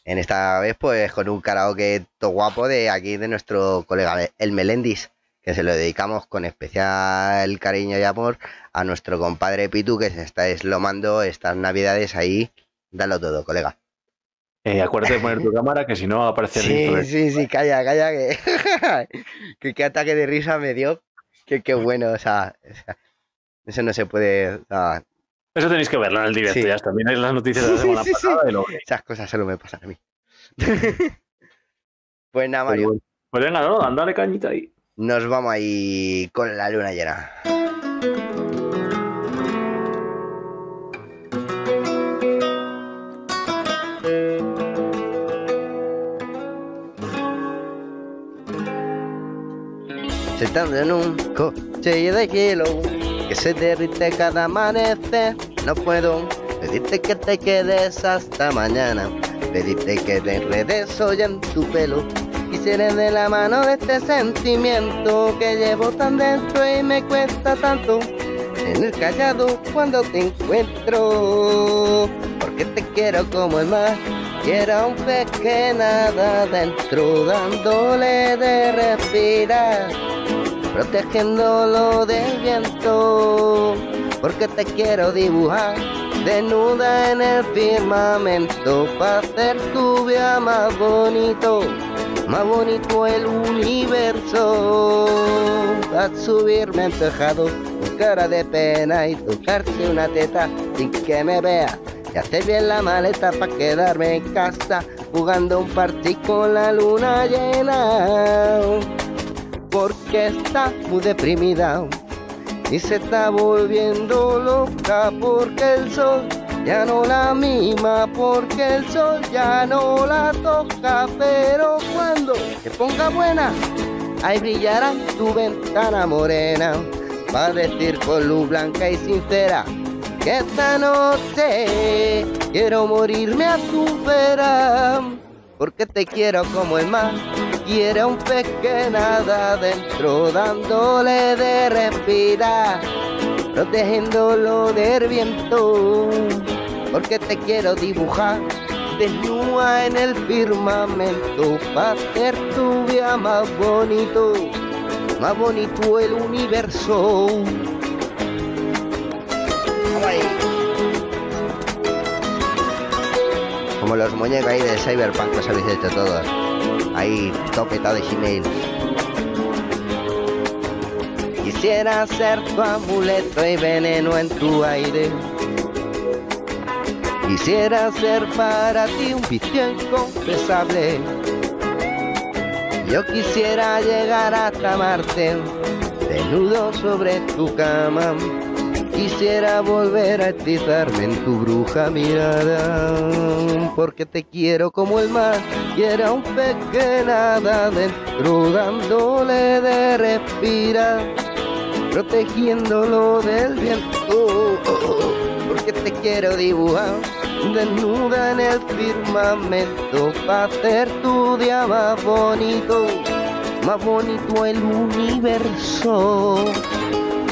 En esta vez, pues con un karaoke todo guapo de aquí de nuestro colega el Melendis que se lo dedicamos con especial cariño y amor a nuestro compadre Pitu que se está deslomando estas navidades ahí. Dalo todo, colega. Eh, acuérdate de poner tu (laughs) cámara que si no aparece Sí, sí, sí, calla, calla, (laughs) que, qué ataque de risa me dio. Que qué bueno, o sea, eso no se puede. eso tenéis que verlo en el directo, ya también hay las noticias de la (laughs) semana pasada. Esas cosas solo me pasan a mí. pues nada, Mario. Pues, pues venga, no, andale cañita ahí nos vamos ahí con la luna llena. Sentando en un coche de hielo que se derrite cada amanecer, no puedo pedirte que te quedes hasta mañana, pedirte que te enredes hoy en tu pelo Quisiera de la mano de este sentimiento que llevo tan dentro y me cuesta tanto en el callado cuando te encuentro. Porque te quiero como el mar, quiero un pez que nada dentro, dándole de respirar, protegiéndolo del viento. Porque te quiero dibujar desnuda en el firmamento para hacer tu vida más bonito más bonito el universo. A subirme en tejado cara de pena y tocarte una teta sin que me vea. Y hacer bien la maleta para quedarme en casa jugando un partido con la luna llena. porque está muy deprimida y se está volviendo loca porque el sol ya no la mima porque el sol ya no la toca pero cuando se ponga buena ahí brillará tu ventana morena. Va a decir con luz blanca y sincera que esta noche quiero morirme a tu vera. Porque te quiero como el mar quiere un pez que nada adentro dándole de respirar protegiéndolo del viento porque te quiero dibujar desnuda en el firmamento para hacer tu vida más bonito más bonito el universo como los muñecos ahí de Cyberpunk los habéis hecho todos. Ahí, topetado de Gmail. Quisiera ser tu amuleto y veneno en tu aire. Quisiera ser para ti un vicio inconfesable. Yo quisiera llegar hasta Marte, desnudo sobre tu cama Quisiera volver a hechizarme en tu bruja mirada, porque te quiero como el mar, y era un pez que nada dentro, de respirar, protegiéndolo del viento, porque te quiero dibujar desnuda en el firmamento, para hacer tu día más bonito, más bonito el universo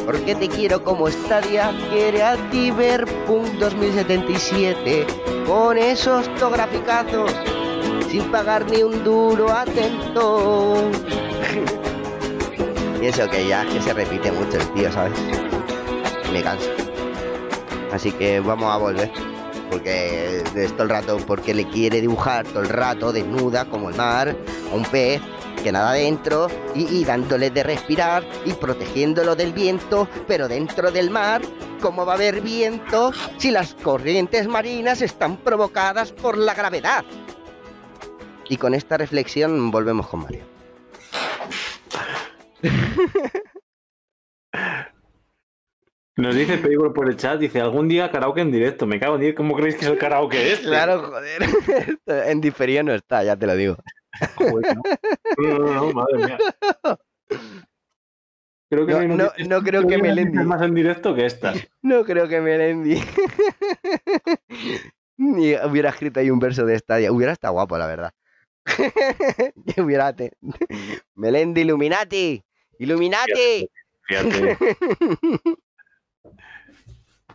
porque te quiero como Stadia quiere a Cyberpunk 2077 con esos tograficazos sin pagar ni un duro atento. (laughs) y eso que ya que se repite mucho el tío, ¿sabes? Me canso. Así que vamos a volver. Porque es todo el rato, porque le quiere dibujar todo el rato desnuda como el mar, a un pez que nada dentro y, dándole de respirar y protegiéndolo del viento, pero dentro del mar, ¿cómo va a haber viento si las corrientes marinas están provocadas por la gravedad? Y con esta reflexión volvemos con Mario. Nos dice (laughs) Pedro por el chat, dice, algún día karaoke en directo. Me cago en ¿cómo creéis que es el karaoke este? Claro, joder. (laughs) en diferido no está, ya te lo digo. No, no, no, madre mía. Creo que no, no, (laughs) no creo, que, Melendi. más en directo que esta. No creo que Melendi. Ni hubiera escrito ahí un verso de Stadia. Hubiera estado guapo, la verdad. (laughs) hubiera. Melendi Illuminati. Illuminati. Fíjate. (laughs)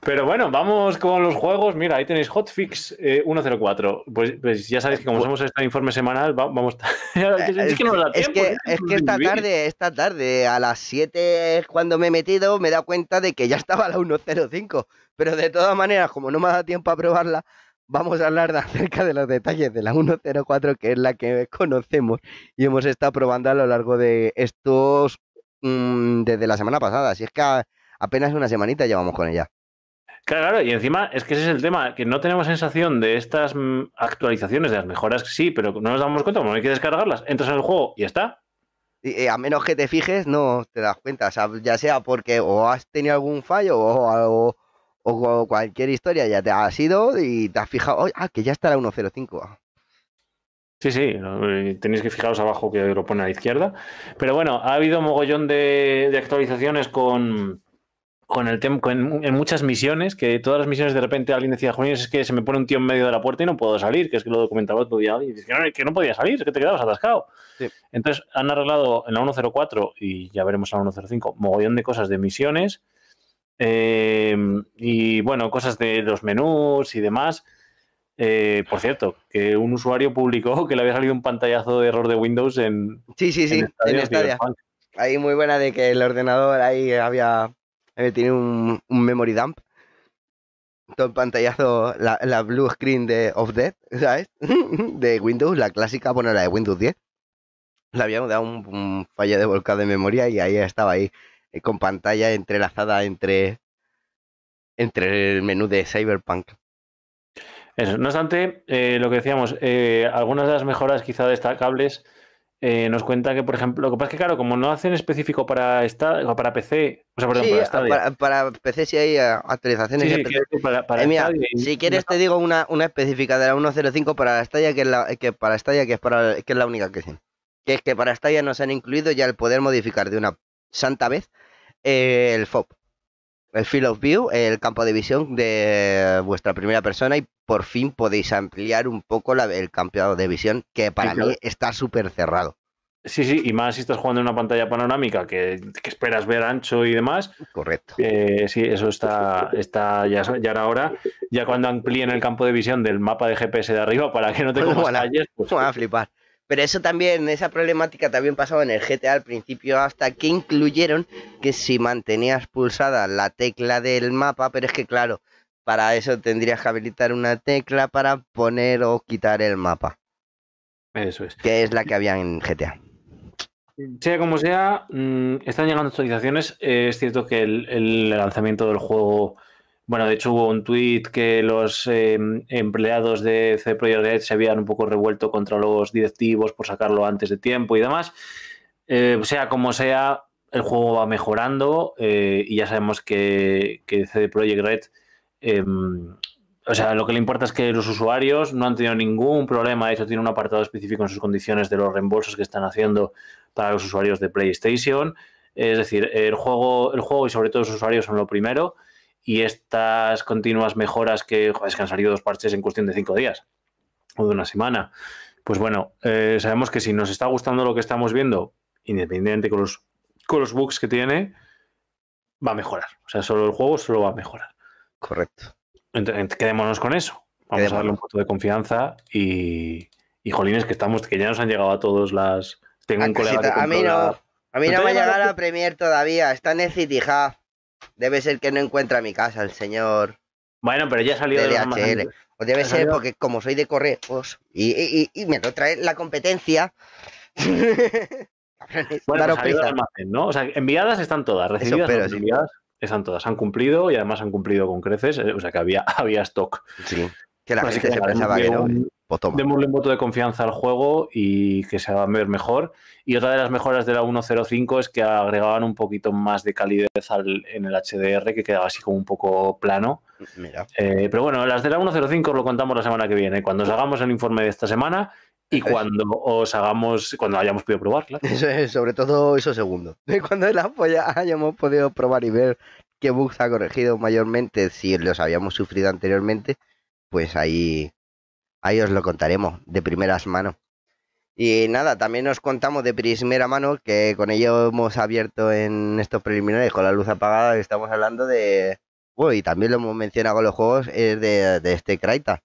Pero bueno, vamos con los juegos. Mira, ahí tenéis Hotfix 104. Eh, pues, pues, ya sabéis que como hacemos este informe semanal, vamos. (laughs) es, que, es, que, es que esta tarde, esta tarde, a las 7 cuando me he metido, me he dado cuenta de que ya estaba la 105. Pero de todas maneras, como no me ha dado tiempo a probarla, vamos a hablar de acerca de los detalles de la 104, que es la que conocemos y hemos estado probando a lo largo de estos. Mm, desde la semana pasada. Así es que apenas una semanita llevamos con ella. Claro, y encima es que ese es el tema, que no tenemos sensación de estas mm, actualizaciones, de las mejoras sí, pero no nos damos cuenta, como hay que descargarlas, entras en el juego y ya está. Y, a menos que te fijes, no te das cuenta, o sea, ya sea porque o has tenido algún fallo o, o, cualquier historia ya te ha sido y te has fijado, ah, que ya está la 105. Sí, sí, tenéis que fijaros abajo que lo pone a la izquierda. Pero bueno, ha habido mogollón de actualizaciones con, con el tema en, muchas misiones, que todas las misiones de repente alguien decía, Juan, es que se me pone un tío en medio de la puerta y no puedo salir, que es que lo comentaba otro día, y dice, que no, que no podía salir, es que te quedabas atascado. Entonces han arreglado en la 104 y ya veremos en la 105 mogollón de cosas de misiones eh, y bueno, cosas de los menús y demás. Eh, por cierto, que un usuario publicó que le había salido un pantallazo de error de Windows en. Sí, sí, sí, en Stadia. Ahí muy buena de que el ordenador ahí había tiene un, memory dump. Todo el pantallazo, la, blue screen de of Death, ¿sabes? (laughs) de Windows, la clásica, bueno, la de Windows 10. Le habíamos dado un, fallo de volcán de memoria y ahí estaba ahí, eh, con pantalla entrelazada entre, entre el menú de Cyberpunk. Eso, no obstante, eh, lo que decíamos, eh, algunas de las mejoras quizá destacables eh, nos cuenta que, por ejemplo, lo que pasa es que, claro, como no hacen específico para, esta, para PC, o sea, perdón, Sí, para para, para PC sí hay actualizaciones. Sí, sí, de quiero decir, para, para mira, Stadia y- si quieres te digo una, una específica de la 1.05 para la Stadia, que es la, que para Stadia, que es para que es la única que sé. Que es que para Stadia nos han incluido ya el poder modificar de una santa vez eh, el FOB. El Field of View, el campo de visión de vuestra primera persona y por fin podéis ampliar un poco la- el campo de visión que para mí está súper cerrado. Sí, sí, y más si estás jugando en una pantalla panorámica que, que esperas ver ancho y demás. Correcto. eh, sí, eso está, está ya, ya era hora. Ya cuando amplíen el campo de visión del mapa de GPS de arriba para que no te (laughs) comas bueno. calles, pues Van a flipar. Pero eso también, esa problemática también pasaba en el GTA al principio, hasta que incluyeron que si mantenías pulsada la tecla del mapa, pero es que claro, para eso tendrías que habilitar una tecla para poner o quitar el mapa, eso es. que es la que había en GTA. Sea como sea, mm, están llegando actualizaciones. Es cierto que el, el lanzamiento del juego, bueno, de hecho hubo un tweet que los eh, empleados de CD Projekt Red se habían un poco revuelto contra los directivos por sacarlo antes de tiempo y demás. Eh, sea como sea, el juego va mejorando eh, y ya sabemos que, que CD Projekt Red, eh, o sea, lo que le importa es que los usuarios no han tenido ningún problema. De hecho, tiene un apartado específico en sus condiciones de los reembolsos que están haciendo para los usuarios de PlayStation. Es decir, el juego, el juego y sobre todo los usuarios son lo primero. Y estas continuas mejoras que, joder, es que han salido dos parches en cuestión de cinco días o de una semana. Pues bueno, eh, sabemos que si nos está gustando lo que estamos viendo, independientemente con los, con los bugs que tiene, va a mejorar. O sea, solo el juego solo va a mejorar. Correcto. Entonces, quedémonos con eso. Vamos a darle un poco de confianza y, y jolines que estamos, que ya nos han llegado a todos las. Tengo un Ah, colega que a mí no, a mí ¿No me ha llegado la Premier todavía, está en el City Hub. Debe ser que no encuentra mi casa el señor Bueno, pero ya ha salido de los DHL. almacenes. O debe ser porque como soy de correos y, y, y- y me lo trae la competencia. (laughs) Bueno, daros pues ha salido del prisa. almacén, ¿no? O sea, enviadas están todas, recibidas espero, no, sí. enviadas están todas, han cumplido y además han cumplido con creces, eh, o sea que había, (laughs) había stock. Sí, que la Así gente que se pensaba que no. un- Pues toma. Démosle un voto de confianza al juego y que se va a ver mejor. Y otra de las mejoras de la 1.05 es que agregaban un poquito más de calidez al- en el HDR, que quedaba así como un poco plano. Mira, Eh, pero bueno, las de la 1.05 lo contamos la semana que viene, cuando os hagamos el informe de esta semana y cuando os hagamos, cuando hayamos podido probarla. eso es sobre todo eso segundo. (laughs) Cuando app ya hayamos podido probar y ver qué bugs ha corregido mayormente, si los habíamos sufrido anteriormente, pues ahí, ahí os lo contaremos de primeras manos. Y nada, también os contamos de primera mano que con ello hemos abierto en estos preliminares con la luz apagada, estamos hablando de... Bueno, y también lo hemos mencionado con los juegos, es de, de este Kraita.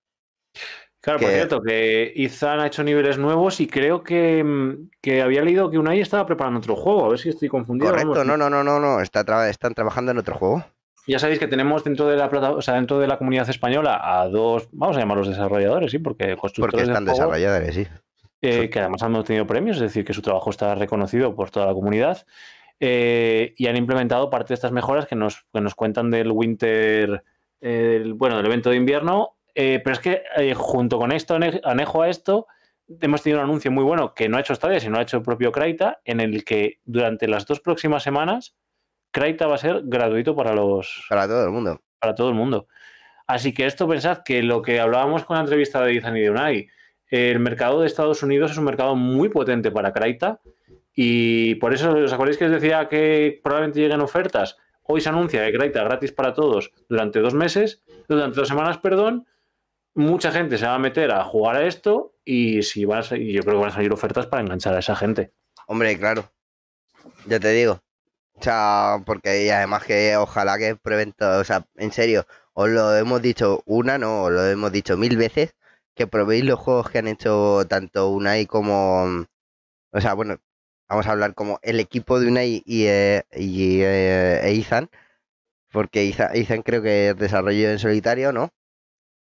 Claro, por cierto, que Izan ha hecho niveles nuevos y creo que, mm, que había leído que Unai estaba preparando otro juego, a ver si estoy confundido. Correcto, no, no, no, no, no, está tra- están trabajando en otro juego. Ya sabéis que tenemos dentro de la plata, o sea, dentro de la comunidad española a dos, vamos a llamarlos desarrolladores, sí, porque Porque constructores de están juego, desarrolladores, sí. eh, que además han obtenido premios, es decir, que su trabajo está reconocido por toda la comunidad. eh, y han implementado parte de estas mejoras que nos, que nos cuentan del Winter, eh, el- bueno, del evento de invierno. pero es que junto con esto, ane- anejo a esto, hemos tenido un anuncio muy bueno que no ha hecho Stadia, sino ha hecho el propio Kraita, en el que durante las dos próximas semanas, Kraita va a ser gratuito para los, Para todo el mundo. para todo el mundo. Así que esto pensad que lo que hablábamos con la entrevista de Ethan y de Unai, el mercado de Estados Unidos es un mercado muy potente para Kraita y por eso os acordáis que os decía que probablemente lleguen ofertas. Hoy se anuncia que Kraita gratis para todos durante dos meses, durante dos semanas, perdón. Mucha gente se va a meter a jugar a esto y si van a yo creo que van a salir ofertas para enganchar a esa gente. Hombre, claro. Ya te digo. O sea, porque y además que ojalá que prueben todo. O sea, en serio, os lo hemos dicho una, no, os lo hemos dicho mil veces. Que probéis los juegos que han hecho tanto Unai como. O sea, bueno, vamos a hablar como el equipo de Unai y, eh, y eh, e Ethan. Porque Ethan, Ethan creo que desarrolló en solitario, ¿no?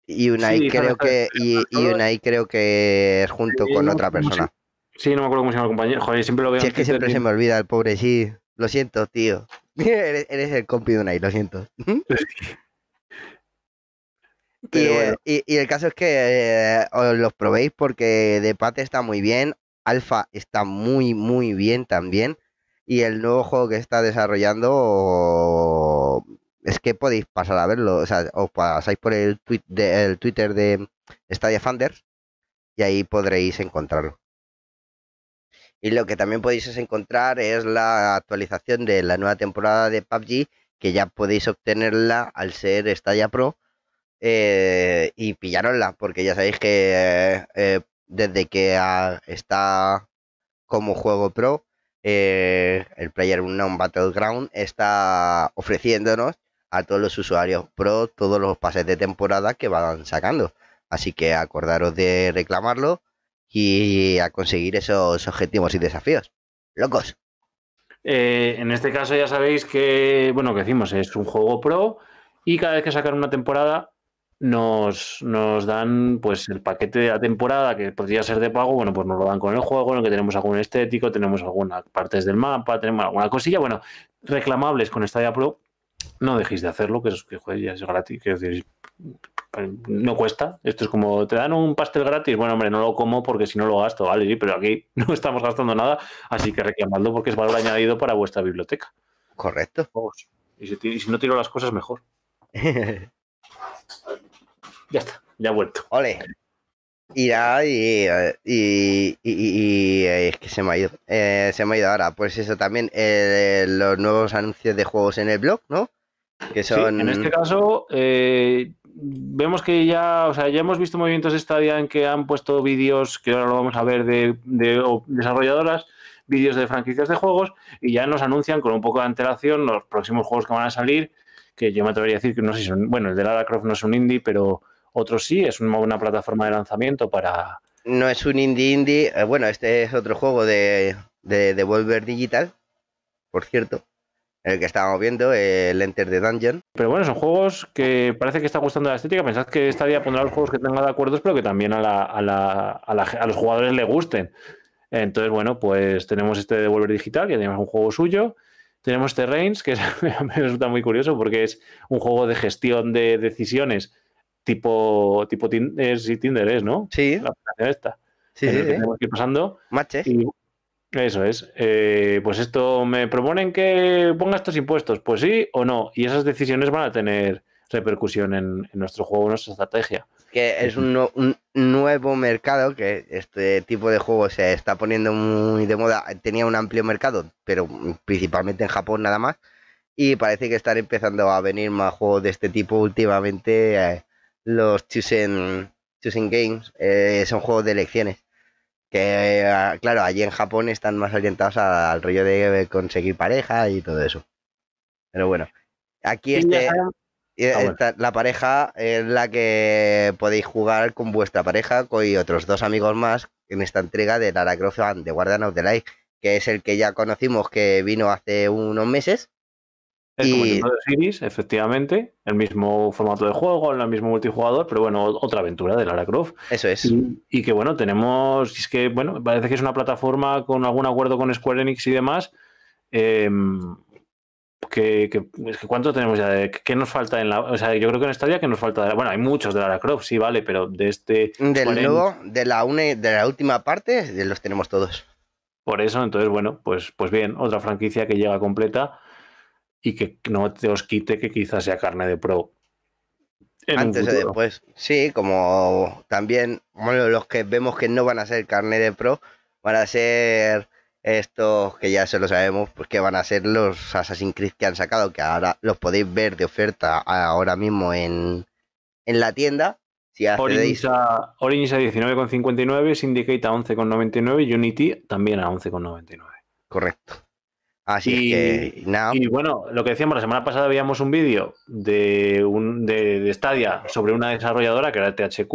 Y Unai Sí, creo que. Y, y Unai creo que es junto con otra ¿cómo se- persona. Sí, no me acuerdo cómo se llama el compañero. Joder, siempre lo veo Si es que siempre y- se me olvida el pobre, sí. Lo siento, tío. (laughs) eres, eres el compi de Unai, lo siento. (laughs) Y, eh, bueno. y- y el caso es que eh, os los probéis porque de pate está muy bien. alfa está muy, muy bien también. Y el nuevo juego que está desarrollando es que podéis pasar a verlo. O sea, os pasáis por el, tweet de, Twitter de Stadia Funders y ahí podréis encontrarlo. Y lo que también podéis encontrar es la actualización de la nueva temporada de PUBG, que ya podéis obtenerla al ser Stadia Pro eh, y pillarosla, porque ya sabéis que eh, desde que está como juego pro, eh, el Player Unknown Battleground está ofreciéndonos a todos los usuarios pro todos los pases de temporada que van sacando. Así que acordaros de reclamarlo y a conseguir esos objetivos y desafíos. Locos. Eh, en este caso ya sabéis que, bueno, que decimos, es un juego pro y cada vez que sacan una temporada nos, nos dan pues el paquete de la temporada que podría ser de pago, bueno, pues nos lo dan con el juego, en el que tenemos algún estético, tenemos algunas partes del mapa, tenemos alguna cosilla, bueno, reclamables con Stadia Pro, no dejéis de hacerlo, que, es, que ya es gratis, no cuesta. Esto es como, te dan un pastel gratis, bueno, hombre, no lo como porque si no lo gasto, vale, sí, pero aquí (laughs) no estamos gastando nada, así que reclamadlo porque es valor añadido para vuestra biblioteca. Correcto. Y si, no tiro las cosas, mejor. (laughs) ya está, ya ha vuelto. Ole. Y, y, y, es que se me ha ido. Eh, se me ha ido ahora. Pues eso también, eh, los nuevos anuncios de juegos en el blog, ¿no? Que son... en este caso, eh, vemos que ya, o sea, ya hemos visto movimientos de Stadia en que han puesto vídeos, que ahora lo vamos a ver, de, desarrolladoras, vídeos de franquicias de juegos, y ya nos anuncian con un poco de antelación los próximos juegos que van a salir, que yo me atrevería a decir que no sé si son, bueno, el de Lara Croft no es un indie, pero otro sí, es una, plataforma de lanzamiento para... No es un indie indie, eh, bueno, este es otro juego de, de Devolver Digital, por cierto el que estábamos viendo, el Enter the Dungeon. Pero bueno, son juegos que parece que está gustando la estética. Pensad que esta día pondrá los juegos que tenga de acuerdos, pero que también a, la, a, la, a, los jugadores le gusten. Entonces, bueno, pues tenemos este Devolver Digital, que tenemos un juego suyo. Tenemos este Reigns, que (laughs) me resulta muy curioso porque es un juego de gestión de decisiones tipo, tipo Tinder, sí, Tinder es, ¿no? Sí. La esta. Sí, sí, Tenemos que ir pasando. Matches. Eso es. Eh, pues esto me proponen que ponga estos impuestos. Pues sí o no. Y esas decisiones van a tener repercusión en, nuestro juego, en nuestra estrategia. Que es un, nuevo mercado que este tipo de juego se está poniendo muy de moda. Tenía un amplio mercado, pero principalmente en Japón nada más. Y parece que están empezando a venir más juegos de este tipo últimamente. Eh, los choosing Games eh, son juegos de elecciones que ah, claro, allí en Japón están más orientados al rollo de conseguir pareja y todo eso. Pero bueno, aquí este, ah, la pareja es la que podéis jugar con vuestra pareja y otros dos amigos más en esta entrega de Lara Croft de Guardian of the Light, que es el que ya conocimos que vino hace unos meses el de Series, efectivamente, el mismo formato de juego, el mismo multijugador, pero bueno, otra aventura de Lara Croft. Eso es. Y, que bueno, tenemos, es que bueno, parece que es una plataforma con algún acuerdo con Square Enix y demás. Em, que, es que cuánto tenemos ya de qué nos falta en la o sea yo creo que en Stadia que nos falta bueno hay muchos de Lara Croft sí vale pero de este del nuevo de la une, de la última parte los tenemos todos por eso entonces bueno pues pues bien otra franquicia que llega completa y que no te os quite que quizás sea carne de pro. Antes o después, sí, como también bueno, los que vemos que no van a ser carne de pro, van a ser estos que ya se lo sabemos, pues que van a ser los Assassin's Creed que han sacado, que ahora los podéis ver de oferta ahora mismo en, en la tienda. Si accedéis... a, Origins a 19,59, Syndicate a 11,99 y Unity también a 11,99. Correcto. Así y, que, Y bueno, lo que decíamos, la semana pasada veíamos un vídeo de, un, de, Stadia sobre una desarrolladora que era THQ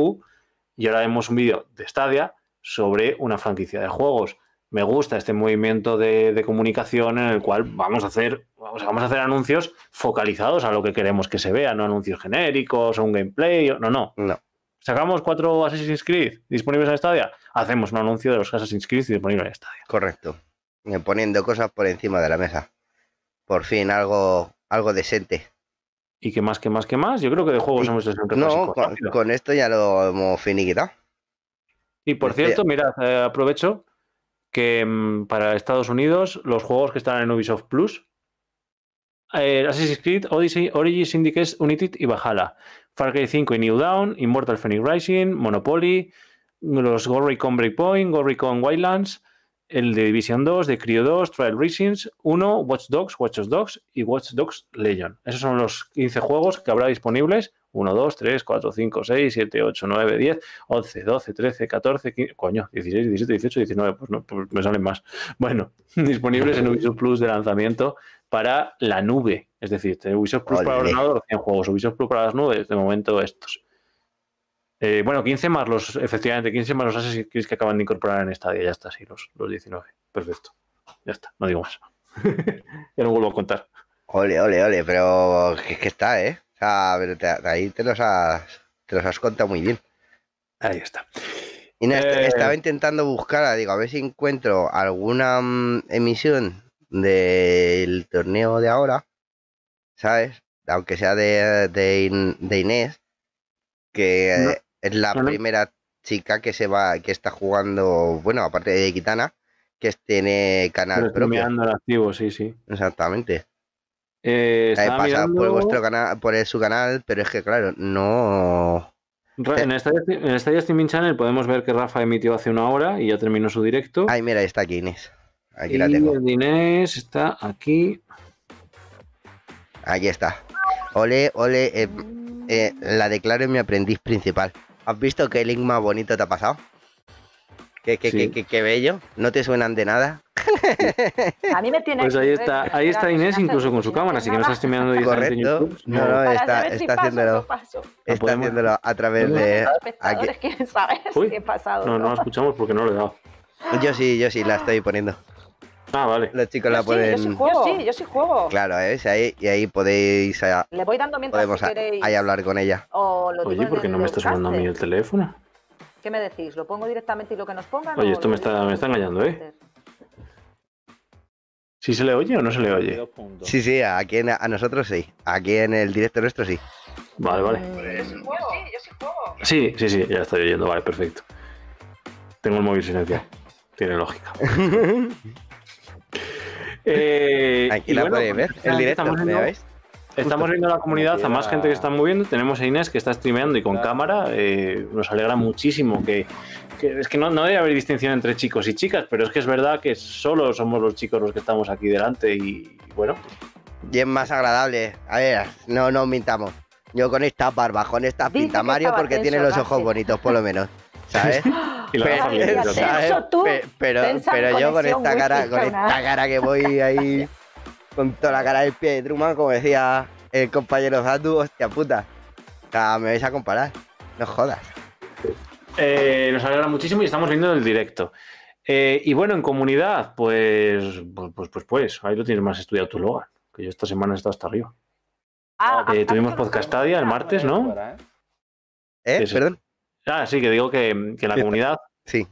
y ahora vemos un vídeo de Stadia sobre una franquicia de juegos. Me gusta este movimiento de, comunicación en el cual vamos a hacer vamos a hacer anuncios focalizados a lo que queremos que se vea, no anuncios genéricos o un gameplay. No, no. No. Sacamos cuatro Assassin's Creed disponibles en Stadia, hacemos un anuncio de los Assassin's Creed disponibles en Stadia. Correcto poniendo cosas por encima de la mesa. Por fin, algo, algo decente. ¿Y qué más, qué más, qué más? Yo creo que de juegos hemos hecho un No, con, esto ya lo hemos finiquitado. Y por cierto, mira, eh, aprovecho que mm, para Estados Unidos los juegos que están en Ubisoft Plus, eh, Assassin's Creed, Odyssey, Origins, Syndicate, Unity y Valhalla, Far Cry 5 y New Dawn, Immortal Phoenix Rising, Monopoly, los Ghost Recon Breakpoint, Ghost Recon Wildlands, el de Division 2, de Creo 2, Trial Racings 1, Watch Dogs, Watch Dogs y Watch Dogs Legion. Esos son los 15 juegos que habrá disponibles. 1, 2, 3, 4, 5, 6, 7, 8, 9, 10, 11, 12, 13, 14, 15, coño, 16, 17, 18, 19, pues, no, pues me salen más. (laughs) Bueno, disponibles en Ubisoft Plus de lanzamiento para la nube. Es decir, Ubisoft Plus para ordenador, 100 juegos, Ubisoft Plus para las nubes, de momento estos. Eh, bueno, 15 más los, efectivamente, 15 más los Assassin's que acaban de incorporar en Stadia, ya está, sí, los, los 19. Perfecto. Ya está, no digo más. (laughs) ya no vuelvo a contar. Ole, ole, ole, pero es que está, ¿eh? O sea, pero ahí te los, has, te los has contado muy bien. Ahí está. Y eh, estaba intentando buscar, digo, a ver si encuentro alguna mm, emisión del torneo de ahora, ¿sabes? Aunque sea de, de, Inés, que es la primera chica que se va, que está jugando, bueno, aparte de Gitana, que tiene canal propio. el activo, sí, sí. Exactamente. Eh, pasa por vuestro canal, por su canal, pero es que claro, no. En esta en Streaming Channel podemos ver que Rafa emitió hace una hora y ya terminó su directo. Ay, mira, está aquí Inés. Aquí y la tengo. Inés está aquí. Aquí está. Ole, ole, eh, eh, la declaro mi aprendiz principal. ¿Has visto qué link más bonito te ha pasado? Qué, qué, qué, qué, bello. ¿No te suenan de nada? A mí me tiene Pues ahí está, ahí está Inés incluso con su cámara, así que no está streameando directamente en YouTube. No, no, está, está haciéndolo. Está haciéndolo a través de. Aquí. quieren saber qué ha pasado. No, no la escuchamos porque no lo he dado. Yo sí, yo sí, la estoy poniendo. Ah, vale. Los chicos la pueden. Sí, yo, sí, yo sí juego. Claro, ¿eh? ahí, y ahí podéis. A... Le voy dando mientras podemos si queréis. ahí hablar con ella. Oye, ¿por qué no me está sonando a mí el teléfono? ¿Qué me decís? ¿Lo pongo directamente y lo que nos pongan? Oye, esto me está, me está engañando, ¿eh? ¿Sí se le oye o no se le oye? Sí, sí, aquí a nosotros sí. Aquí en el directo nuestro sí. Vale, vale. Yo sí juego, sí, yo sí juego. Sí, sí, sí, ya estoy oyendo, vale, perfecto. Tengo el móvil silenciado. Tiene lógica. (laughs) Eh, Aquí la podéis ver, el directo, estamos viendo, Estamos viendo la comunidad, a más gente que está moviendo. Tenemos a Inés que está streameando y con cámara. Eh, nos alegra muchísimo que, es que no, no, debe haber distinción entre chicos y chicas, pero es que es verdad que solo somos los chicos los que estamos aquí delante y, bueno. Y es más agradable. A ver, no nos mintamos. Yo con esta barba, con esta pinta, Mario, porque tiene los ojos bonitos, por lo menos. (laughs) ¿Sabes? Pero, pero, yo con esta cara, con esta cara que voy ahí con toda la cara del pie de Truman, como decía el compañero Zatu, hostia puta. me vais a comparar. No jodas. Eh, nos alegra muchísimo y estamos viendo el directo. Eh, y bueno, en comunidad, pues, pues, pues, pues, ahí lo tienes más estudiado tu Logan, que yo esta semana he estado hasta arriba. Ah, eh, tuvimos podcastadia el martes, ¿no? ¿Eh? ¿Perdón? Ah, sí, que digo que, que la comunidad. Sí.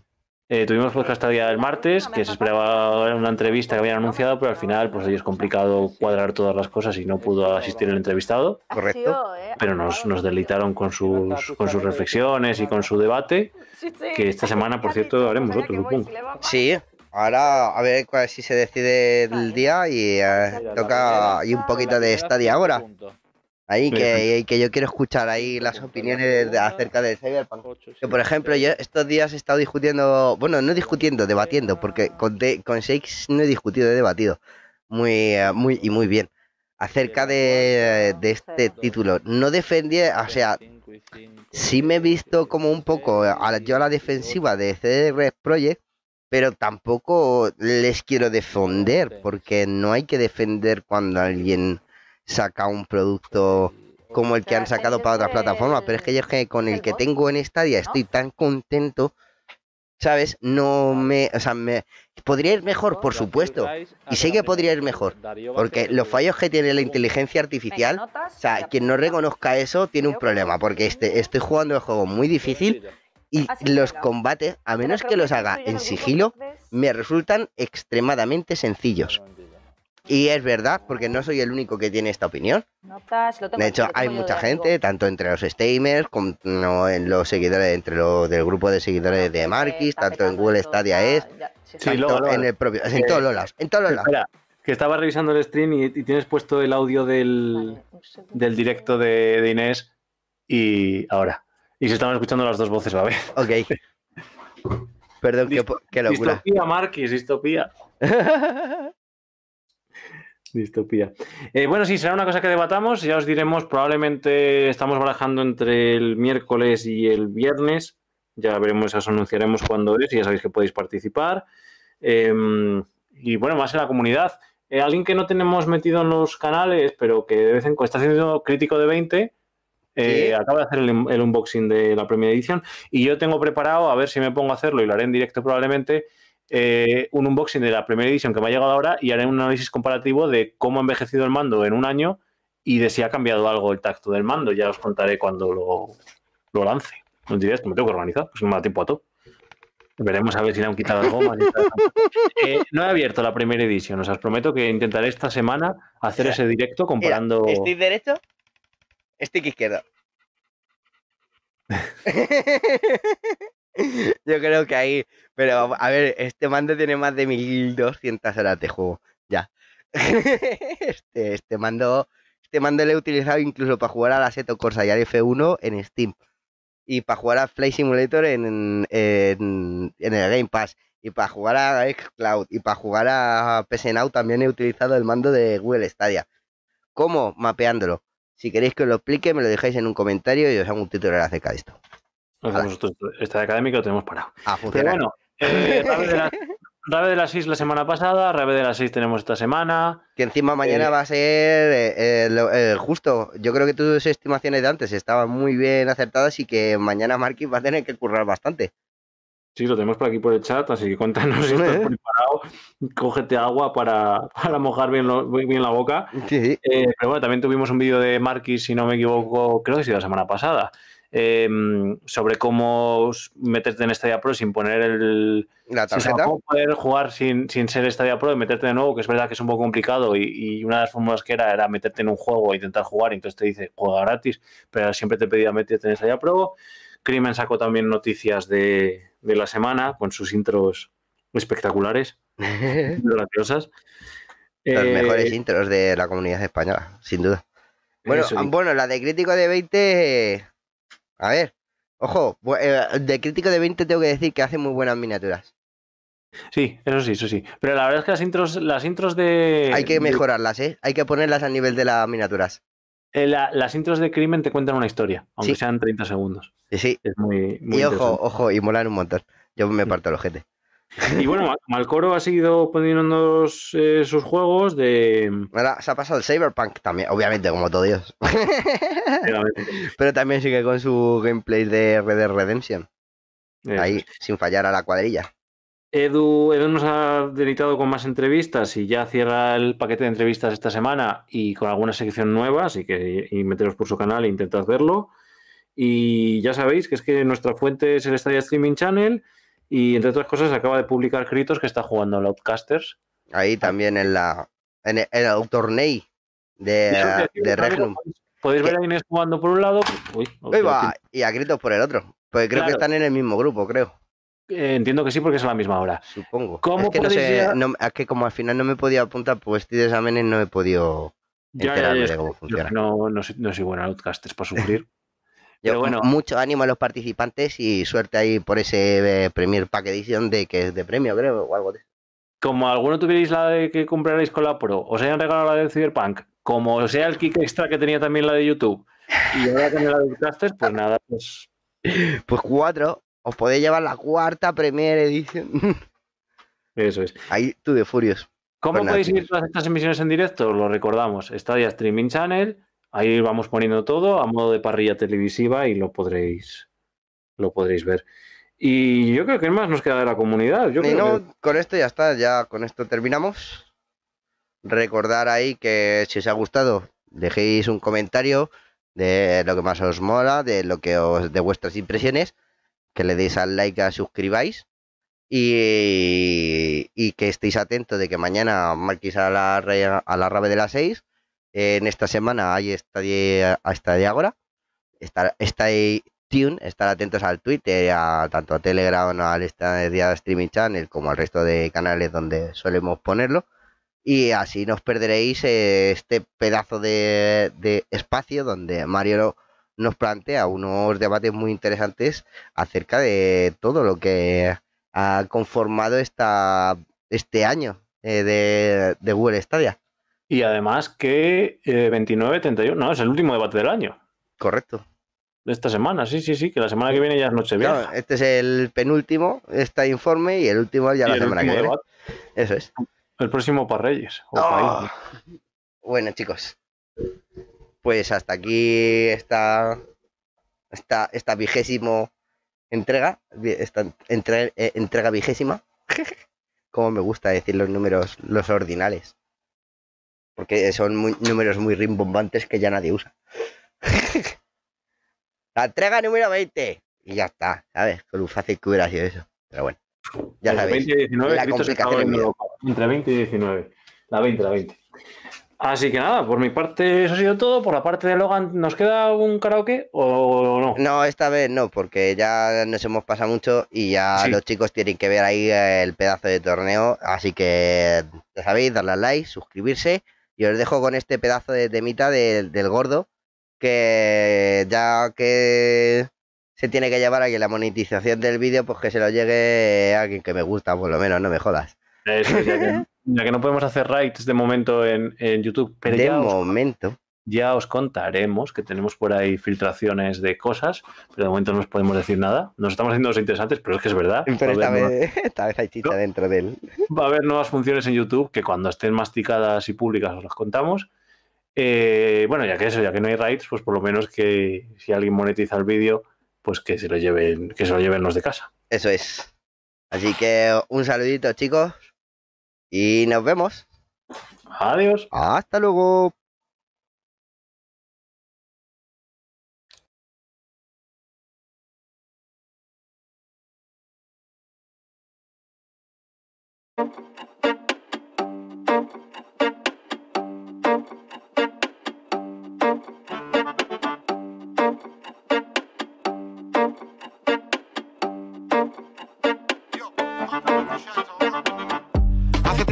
Eh, tuvimos podcast día del martes, que se esperaba una entrevista que habían anunciado, pero al final, pues ahí es complicado cuadrar todas las cosas y no pudo asistir el entrevistado. Correcto. Pero nos, nos deleitaron con sus, con sus reflexiones y con su debate, que esta semana, por cierto, haremos otro, supongo. Sí, ahora a ver si se decide el día y eh, toca y un poquito de estadia ahora. Ahí que, que, yo quiero escuchar ahí las opiniones acerca de Cyberpunk. Que, por ejemplo, yo estos días he estado discutiendo, bueno, no discutiendo, debatiendo, porque con, con Shakes no he discutido, he debatido muy, eh, muy y muy bien acerca de, de este título. No defendí, o sea, sí me he visto como un poco a, yo a la defensiva de CD Projekt, pero tampoco les quiero defender, porque no hay que defender cuando alguien saca un producto como el que han sacado para otras plataformas, pero es que yo que con el que tengo en Stadia estoy tan contento, ¿sabes? No me, o sea, me podría ir mejor, por supuesto, y sé que podría ir mejor, porque los fallos que tiene la inteligencia artificial, o sea, quien no reconozca eso tiene un problema, porque este, estoy jugando el juego muy difícil y los combates, a menos que los haga en sigilo, me resultan extremadamente sencillos. Y es verdad, porque no soy el único que tiene esta opinión. Notas, lo tengo De hecho, lo tengo hay mucha gente, tanto entre los streamers como en los seguidores, entre los del grupo de seguidores de Marquis, tanto en Google Stadia es, sí, en el propio, en eh, todos los lados, en todos los lados. Espera, que estaba revisando el stream y, y tienes puesto el audio del, Vale, del directo de, de Inés y ahora. Y se estaban escuchando las dos voces a la vez. Ok. Perdón, qué, qué locura. Distopía, Marquis, distopía. (laughs) Distopía. Eh, bueno, sí, será una cosa que debatamos. Ya os diremos, probablemente estamos barajando entre el miércoles y el viernes. Ya veremos, os anunciaremos cuándo es y ya sabéis que podéis participar. Eh, y bueno, más en la comunidad. Eh, alguien que no tenemos metido en los canales, pero que de vez en cuando está haciendo crítico de 20, eh, Sí. acaba de hacer el, el unboxing de la primera edición. Y yo tengo preparado, a ver si me pongo a hacerlo y lo haré en directo probablemente, eh, un unboxing de la primera edición que me ha llegado ahora y haré un análisis comparativo de cómo ha envejecido el mando en un año y de si ha cambiado algo el tacto del mando. Ya os contaré cuando lo, lo lance. En directo, me tengo que organizar, pues no me da tiempo a todo. Veremos a ver si le han quitado las gomas. (laughs) Eh, no he abierto la primera edición, os prometo que intentaré esta semana hacer ese directo comparando. ¿Stick derecho? Stick izquierdo. (laughs) (laughs) Yo creo que ahí. Pero a ver, este mando tiene más de 1200 horas de juego. Ya. (laughs) Este, este mando. Este mando lo he utilizado incluso para jugar a la Seto Corsa y al F1 en Steam. Y para jugar a Flight Simulator en, en, en el Game Pass. Y para jugar a Xcloud. Y para jugar a PS Now también he utilizado el mando de Google Stadia. ¿Cómo? Mapeándolo. Si queréis que os lo explique, me lo dejáis en un comentario y os hago un tutorial acerca de esto. Esta de académica lo tenemos parado. A Pero bueno, eh, Rave, de la, (laughs) Rave de las 6 la semana pasada, Rave de las 6 tenemos esta semana. Que encima mañana Eh, va a ser eh, justo. Yo creo que tus estimaciones de antes estaban muy bien acertadas y que mañana Marquis va a tener que currar bastante. Sí, lo tenemos por aquí por el chat, así que cuéntanos si estás Eh. preparado. Cógete agua para, para mojar bien, lo- bien la boca. Sí, sí. Eh, pero bueno, también tuvimos un vídeo de Marquis, si no me equivoco, creo que ha sido la semana pasada, eh, sobre cómo meterte en Stadia Pro sin poner el... La tarjeta. cómo poder jugar sin, sin ser Stadia Pro y meterte de nuevo, que es verdad que es un poco complicado y, y una de las fórmulas que era era meterte en un juego e intentar jugar y entonces te dice juega gratis, pero siempre te pedía meterte en Stadia Pro. Crimen sacó también noticias de, de la semana con sus intros espectaculares, (laughs) graciosas. Los Eh, mejores intros de la comunidad española, sin duda. Bueno, eso, ah, bueno, la de crítico de 20. A ver, ojo, eh, de crítico de 20 tengo que decir que hace muy buenas miniaturas. Sí, eso sí, eso sí. Pero la verdad es que las intros, las intros de. Hay que mejorarlas, ¿eh? Hay que ponerlas al nivel de las miniaturas. eh, la- las intros de crimen te cuentan una historia, aunque Sí. sean 30 segundos. Sí, sí. Es muy, muy Y ojo, ojo, y molan un montón. Yo me parto el ojete. Y bueno, Mal- (laughs) Malcoro ha seguido poniendo eh, sus juegos de. Ahora se ha pasado el Cyberpunk también, obviamente, como todo Dios. (laughs) Pero también sigue con su gameplay de Red Dead Redemption. Ahí, sin fallar a la cuadrilla. Edu, Edu nos ha deleitado con más entrevistas y ya cierra el paquete de entrevistas esta semana y con alguna sección nueva, así que y meteros por su canal e intentad verlo. Y ya sabéis que es que nuestra fuente es el Stadia Streaming Channel y entre otras cosas acaba de publicar Kritos que está jugando al Outcasters. Ahí también en la en el, en el torneo de, de Regnum. Podéis ver a Inés jugando por un lado. Uy, va, y a gritos por el otro. Pues creo que están en el mismo grupo, creo. eh, entiendo que sí porque es a la misma hora. Supongo. ¿Cómo es que no sé, llegar- no- es que como al final no me podido apuntar, pues estoy de exámenes, no he podido Ya, enterarme ya, de cómo funciona. no, no, soy, no soy bueno en Outcasters para sufrir. (laughs) Yo, Pero bueno. mucho ánimo a los participantes y suerte ahí por ese eh, Premier Pack Edition de que es de premio, creo, o algo de eso. como alguno tuvierais la de que compraréis con la Pro, os hayan regalado la del Cyberpunk, como sea el kick extra que tenía también la de YouTube, y ahora también la de Casters, pues nada, pues (laughs) Pues cuatro, os podéis llevar la cuarta Premier Edition. (laughs) eso es. ahí tú de furios. ¿Cómo Pues podéis ir todas estas emisiones en directo? Lo recordamos, Stadia Streaming Channel, ahí vamos poniendo todo a modo de parrilla televisiva y lo podréis, lo podréis ver. Y yo creo que más nos queda de la comunidad. Yo creo no, que- con esto ya está, ya con esto terminamos. Recordar ahí que si os ha gustado, dejéis un comentario de lo que más os mola, de lo que os, de vuestras impresiones, que le deis al like, a suscribáis Y, y que estéis atentos de que mañana marquéis a la, a la rave de las 6. En esta semana hay Estadia, a Estadia Agora. Estar, estar atentos al Twitter, a, tanto a Telegram, al Stadia Streaming Channel, como al resto de canales donde solemos ponerlo. Y así no os perderéis eh, este pedazo de, de espacio donde Mario nos plantea unos debates muy interesantes acerca de todo lo que ha conformado esta, este año eh, de, de Google Stadia. Y además que eh, 29-31, no, es el último debate del año. Correcto. De esta semana, sí, sí, sí, que la semana que viene ya es Nochevieja. No, este es el penúltimo, este informe, y el último ya Y la semana que viene. debate, Eso es. el próximo para Reyes. o Oh. país. Bueno, chicos, pues hasta aquí esta, esta, esta vigésimo entrega, vi- esta entre- eh, entrega vigésima. (laughs) Como me gusta decir los números, los ordinales. Porque son muy- números muy rimbombantes que ya nadie usa. (laughs) La entrega número 20. Y ya está, ¿sabes? Con lo fácil que hubiera sido eso. Pero bueno, ya Entre sabéis. 20 y 19, la complicación loco. Entre 20 y 19. La 20, la 20. Así que nada, por mi parte eso ha sido todo. Por la parte de Logan, ¿nos queda un karaoke o no? No, esta vez no, porque ya nos hemos pasado mucho y ya Sí. los chicos tienen que ver ahí el pedazo de torneo. Así que ya sabéis, darle al like, suscribirse. Y os dejo con este pedazo de temita del, del gordo, que ya que se tiene que llevar aquí la monetización del vídeo, pues que se lo llegue a alguien que me gusta, por lo menos, no me jodas. Eso, ya, que, ya que no podemos hacer raids de momento en, en YouTube, pero de ya os, momento. Ya os contaremos que tenemos por ahí filtraciones de cosas, pero de momento no os podemos decir nada. Nos estamos haciendo los interesantes, pero es que es verdad. Pero esta vez, (laughs) esta vez hay chicha No. dentro de él. va a haber nuevas funciones en YouTube que cuando estén masticadas y públicas os las contamos. Eh, bueno, ya que eso, ya que no hay rights, pues por lo menos que si alguien monetiza el vídeo, pues que se lo lleven, que se lo lleven los de casa. Eso es. Así que un saludito, chicos. Y nos vemos. Adiós. Hasta luego. Hace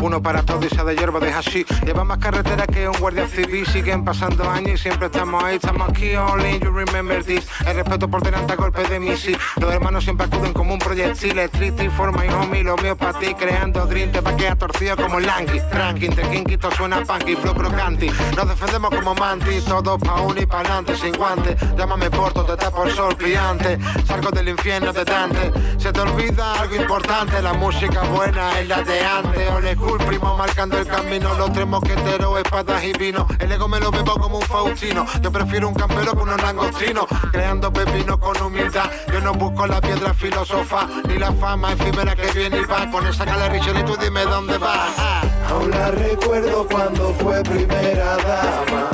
uno para todo y se de hierba de hashish. Lleva más carretera que un guardia civil, siguen pasando años y siempre estamos ahí, estamos aquí, only you remember this. El respeto por delante a golpe de misil. Los hermanos siempre acuden como un proyectil, street y forma y homie, lo mío para ti, creando dream, te quedar torcido como langui. Tranqui, entre todo suena punky, flow crocanti. Nos defendemos como mantis, todos pa' uno y pa' adelante, sin guantes. Llámame porto, te tapo el sol brillante. Salgo del infierno de Dante. Se te olvida algo importante, la música buena es la de antes. Ole cool, primo marcando el camino. Los tres mosqueteros, espadas y vino. El ego me lo bebo como un faustino. Yo prefiero un campero con unos langostinos. Creando pepino con humildad. Yo no busco la piedra filósofa, ni la fama efímera que viene y va. Con esa cala Richard y tú dime dónde vas. Ah. Aún la recuerdo cuando fue primera dama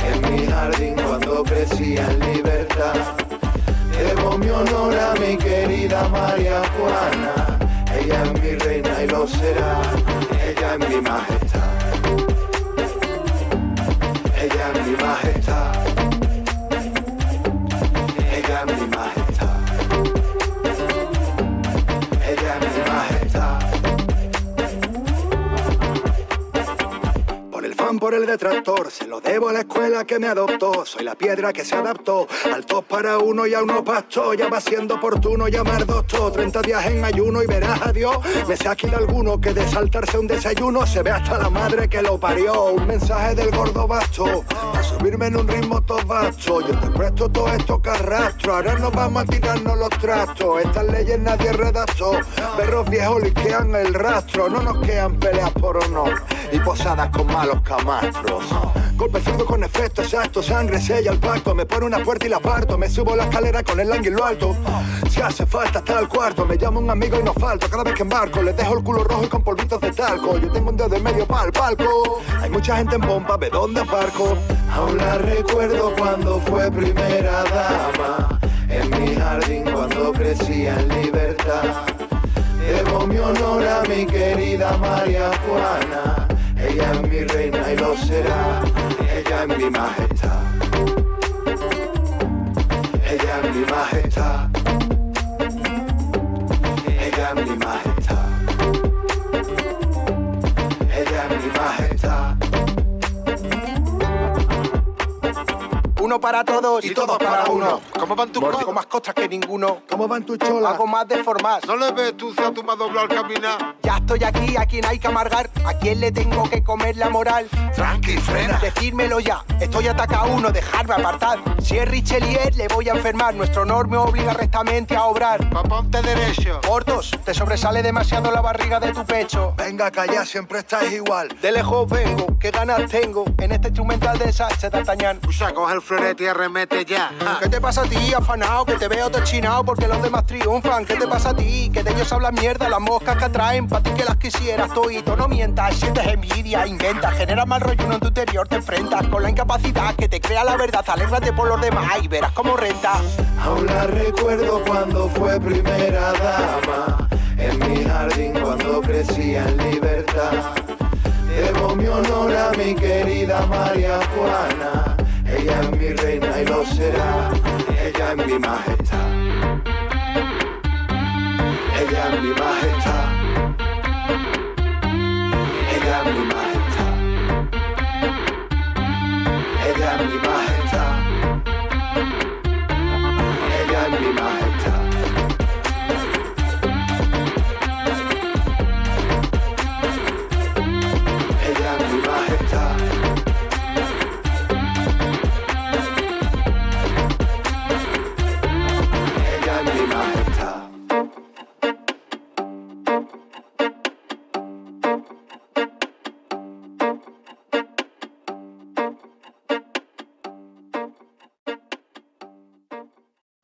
En mi jardín cuando crecía en libertad Debo mi honor a mi querida María Juana Ella es mi reina y lo será. Ella es mi majestad. Ella es mi majestad. Ella es mi majestad Por el detractor, se lo debo a la escuela que me adoptó. Soy la piedra que se adaptó al top para uno y a uno pasto. Ya va siendo oportuno llamar doctor. 30 días en ayuno y verás a Dios. Me sé aquí de alguno que de saltarse un desayuno se ve hasta la madre que lo parió. Un mensaje del gordo basto. A subirme en un ritmo todo vasto. Yo te presto todo esto que arrastro. Ahora nos vamos a tirarnos los trastos. Estas leyes nadie redactó. Perros viejos liquean el rastro. No nos quedan peleas por honor. Y posadas con malos Golpe zurdo con efecto exacto. Sangre sella el pacto. Me pone una puerta y la parto. Me subo la escalera con el ángulo alto. Si hace falta hasta el cuarto. Me llama un amigo y no falto. Cada vez que embarco les dejo el culo rojo y con polvitos de talco. Yo tengo un dedo en medio para el palco. Hay mucha gente en pompa. ¿Ve dónde aparco? Aún la recuerdo cuando fue primera dama en mi jardín cuando crecía en libertad. Debo mi honor a mi querida María Juana, ella es mi reina y lo será, ella es mi majestad. Ella es mi majestad. Ella es mi majestad. Ella es mi majestad. Uno para todos Y todos para uno. ¿Cómo van tus Con codos? más costas que ninguno. ¿Cómo van tus cholas? Hago más de formas. ¿No le ves tú si a tu me ha doblado al caminar? Ya estoy aquí, a quien hay que amargar. ¿A quién le tengo que comer la moral? Tranqui, frena. Decírmelo ya, estoy ataca a uno, dejarme apartar. Si es Richelieu, le voy a enfermar. Nuestro honor me obliga rectamente a obrar. Pa' ponte derecho. Portos, te sobresale demasiado la barriga de tu pecho. Venga, calla, siempre estáis igual. De lejos vengo, qué ganas tengo en este instrumental de Sánchez D'Artagnan. Usa, coge el florete y arremete ya. (laughs) ¿Qué te pasa a ti, afanao? Que te veo chinado porque los demás triunfan. ¿Qué te pasa a ti? Que de ellos hablan mierda, las moscas que atraen. Pa' ti que las quisieras, toito, no mientas. Sientes envidia, inventa, genera mal rollo uno en tu interior. Te enfrentas con la incapacidad que te crea la verdad. Alégrate por los demás y verás cómo renta. Aún la recuerdo cuando fue primera dama. En mi jardín cuando crecía en libertad. Debo mi honor a mi querida María Juana. Ella es mi reina y lo será. Ella es mi majestad. Ella es mi majestad. Ella es mi majestad. Ella es mi majestad.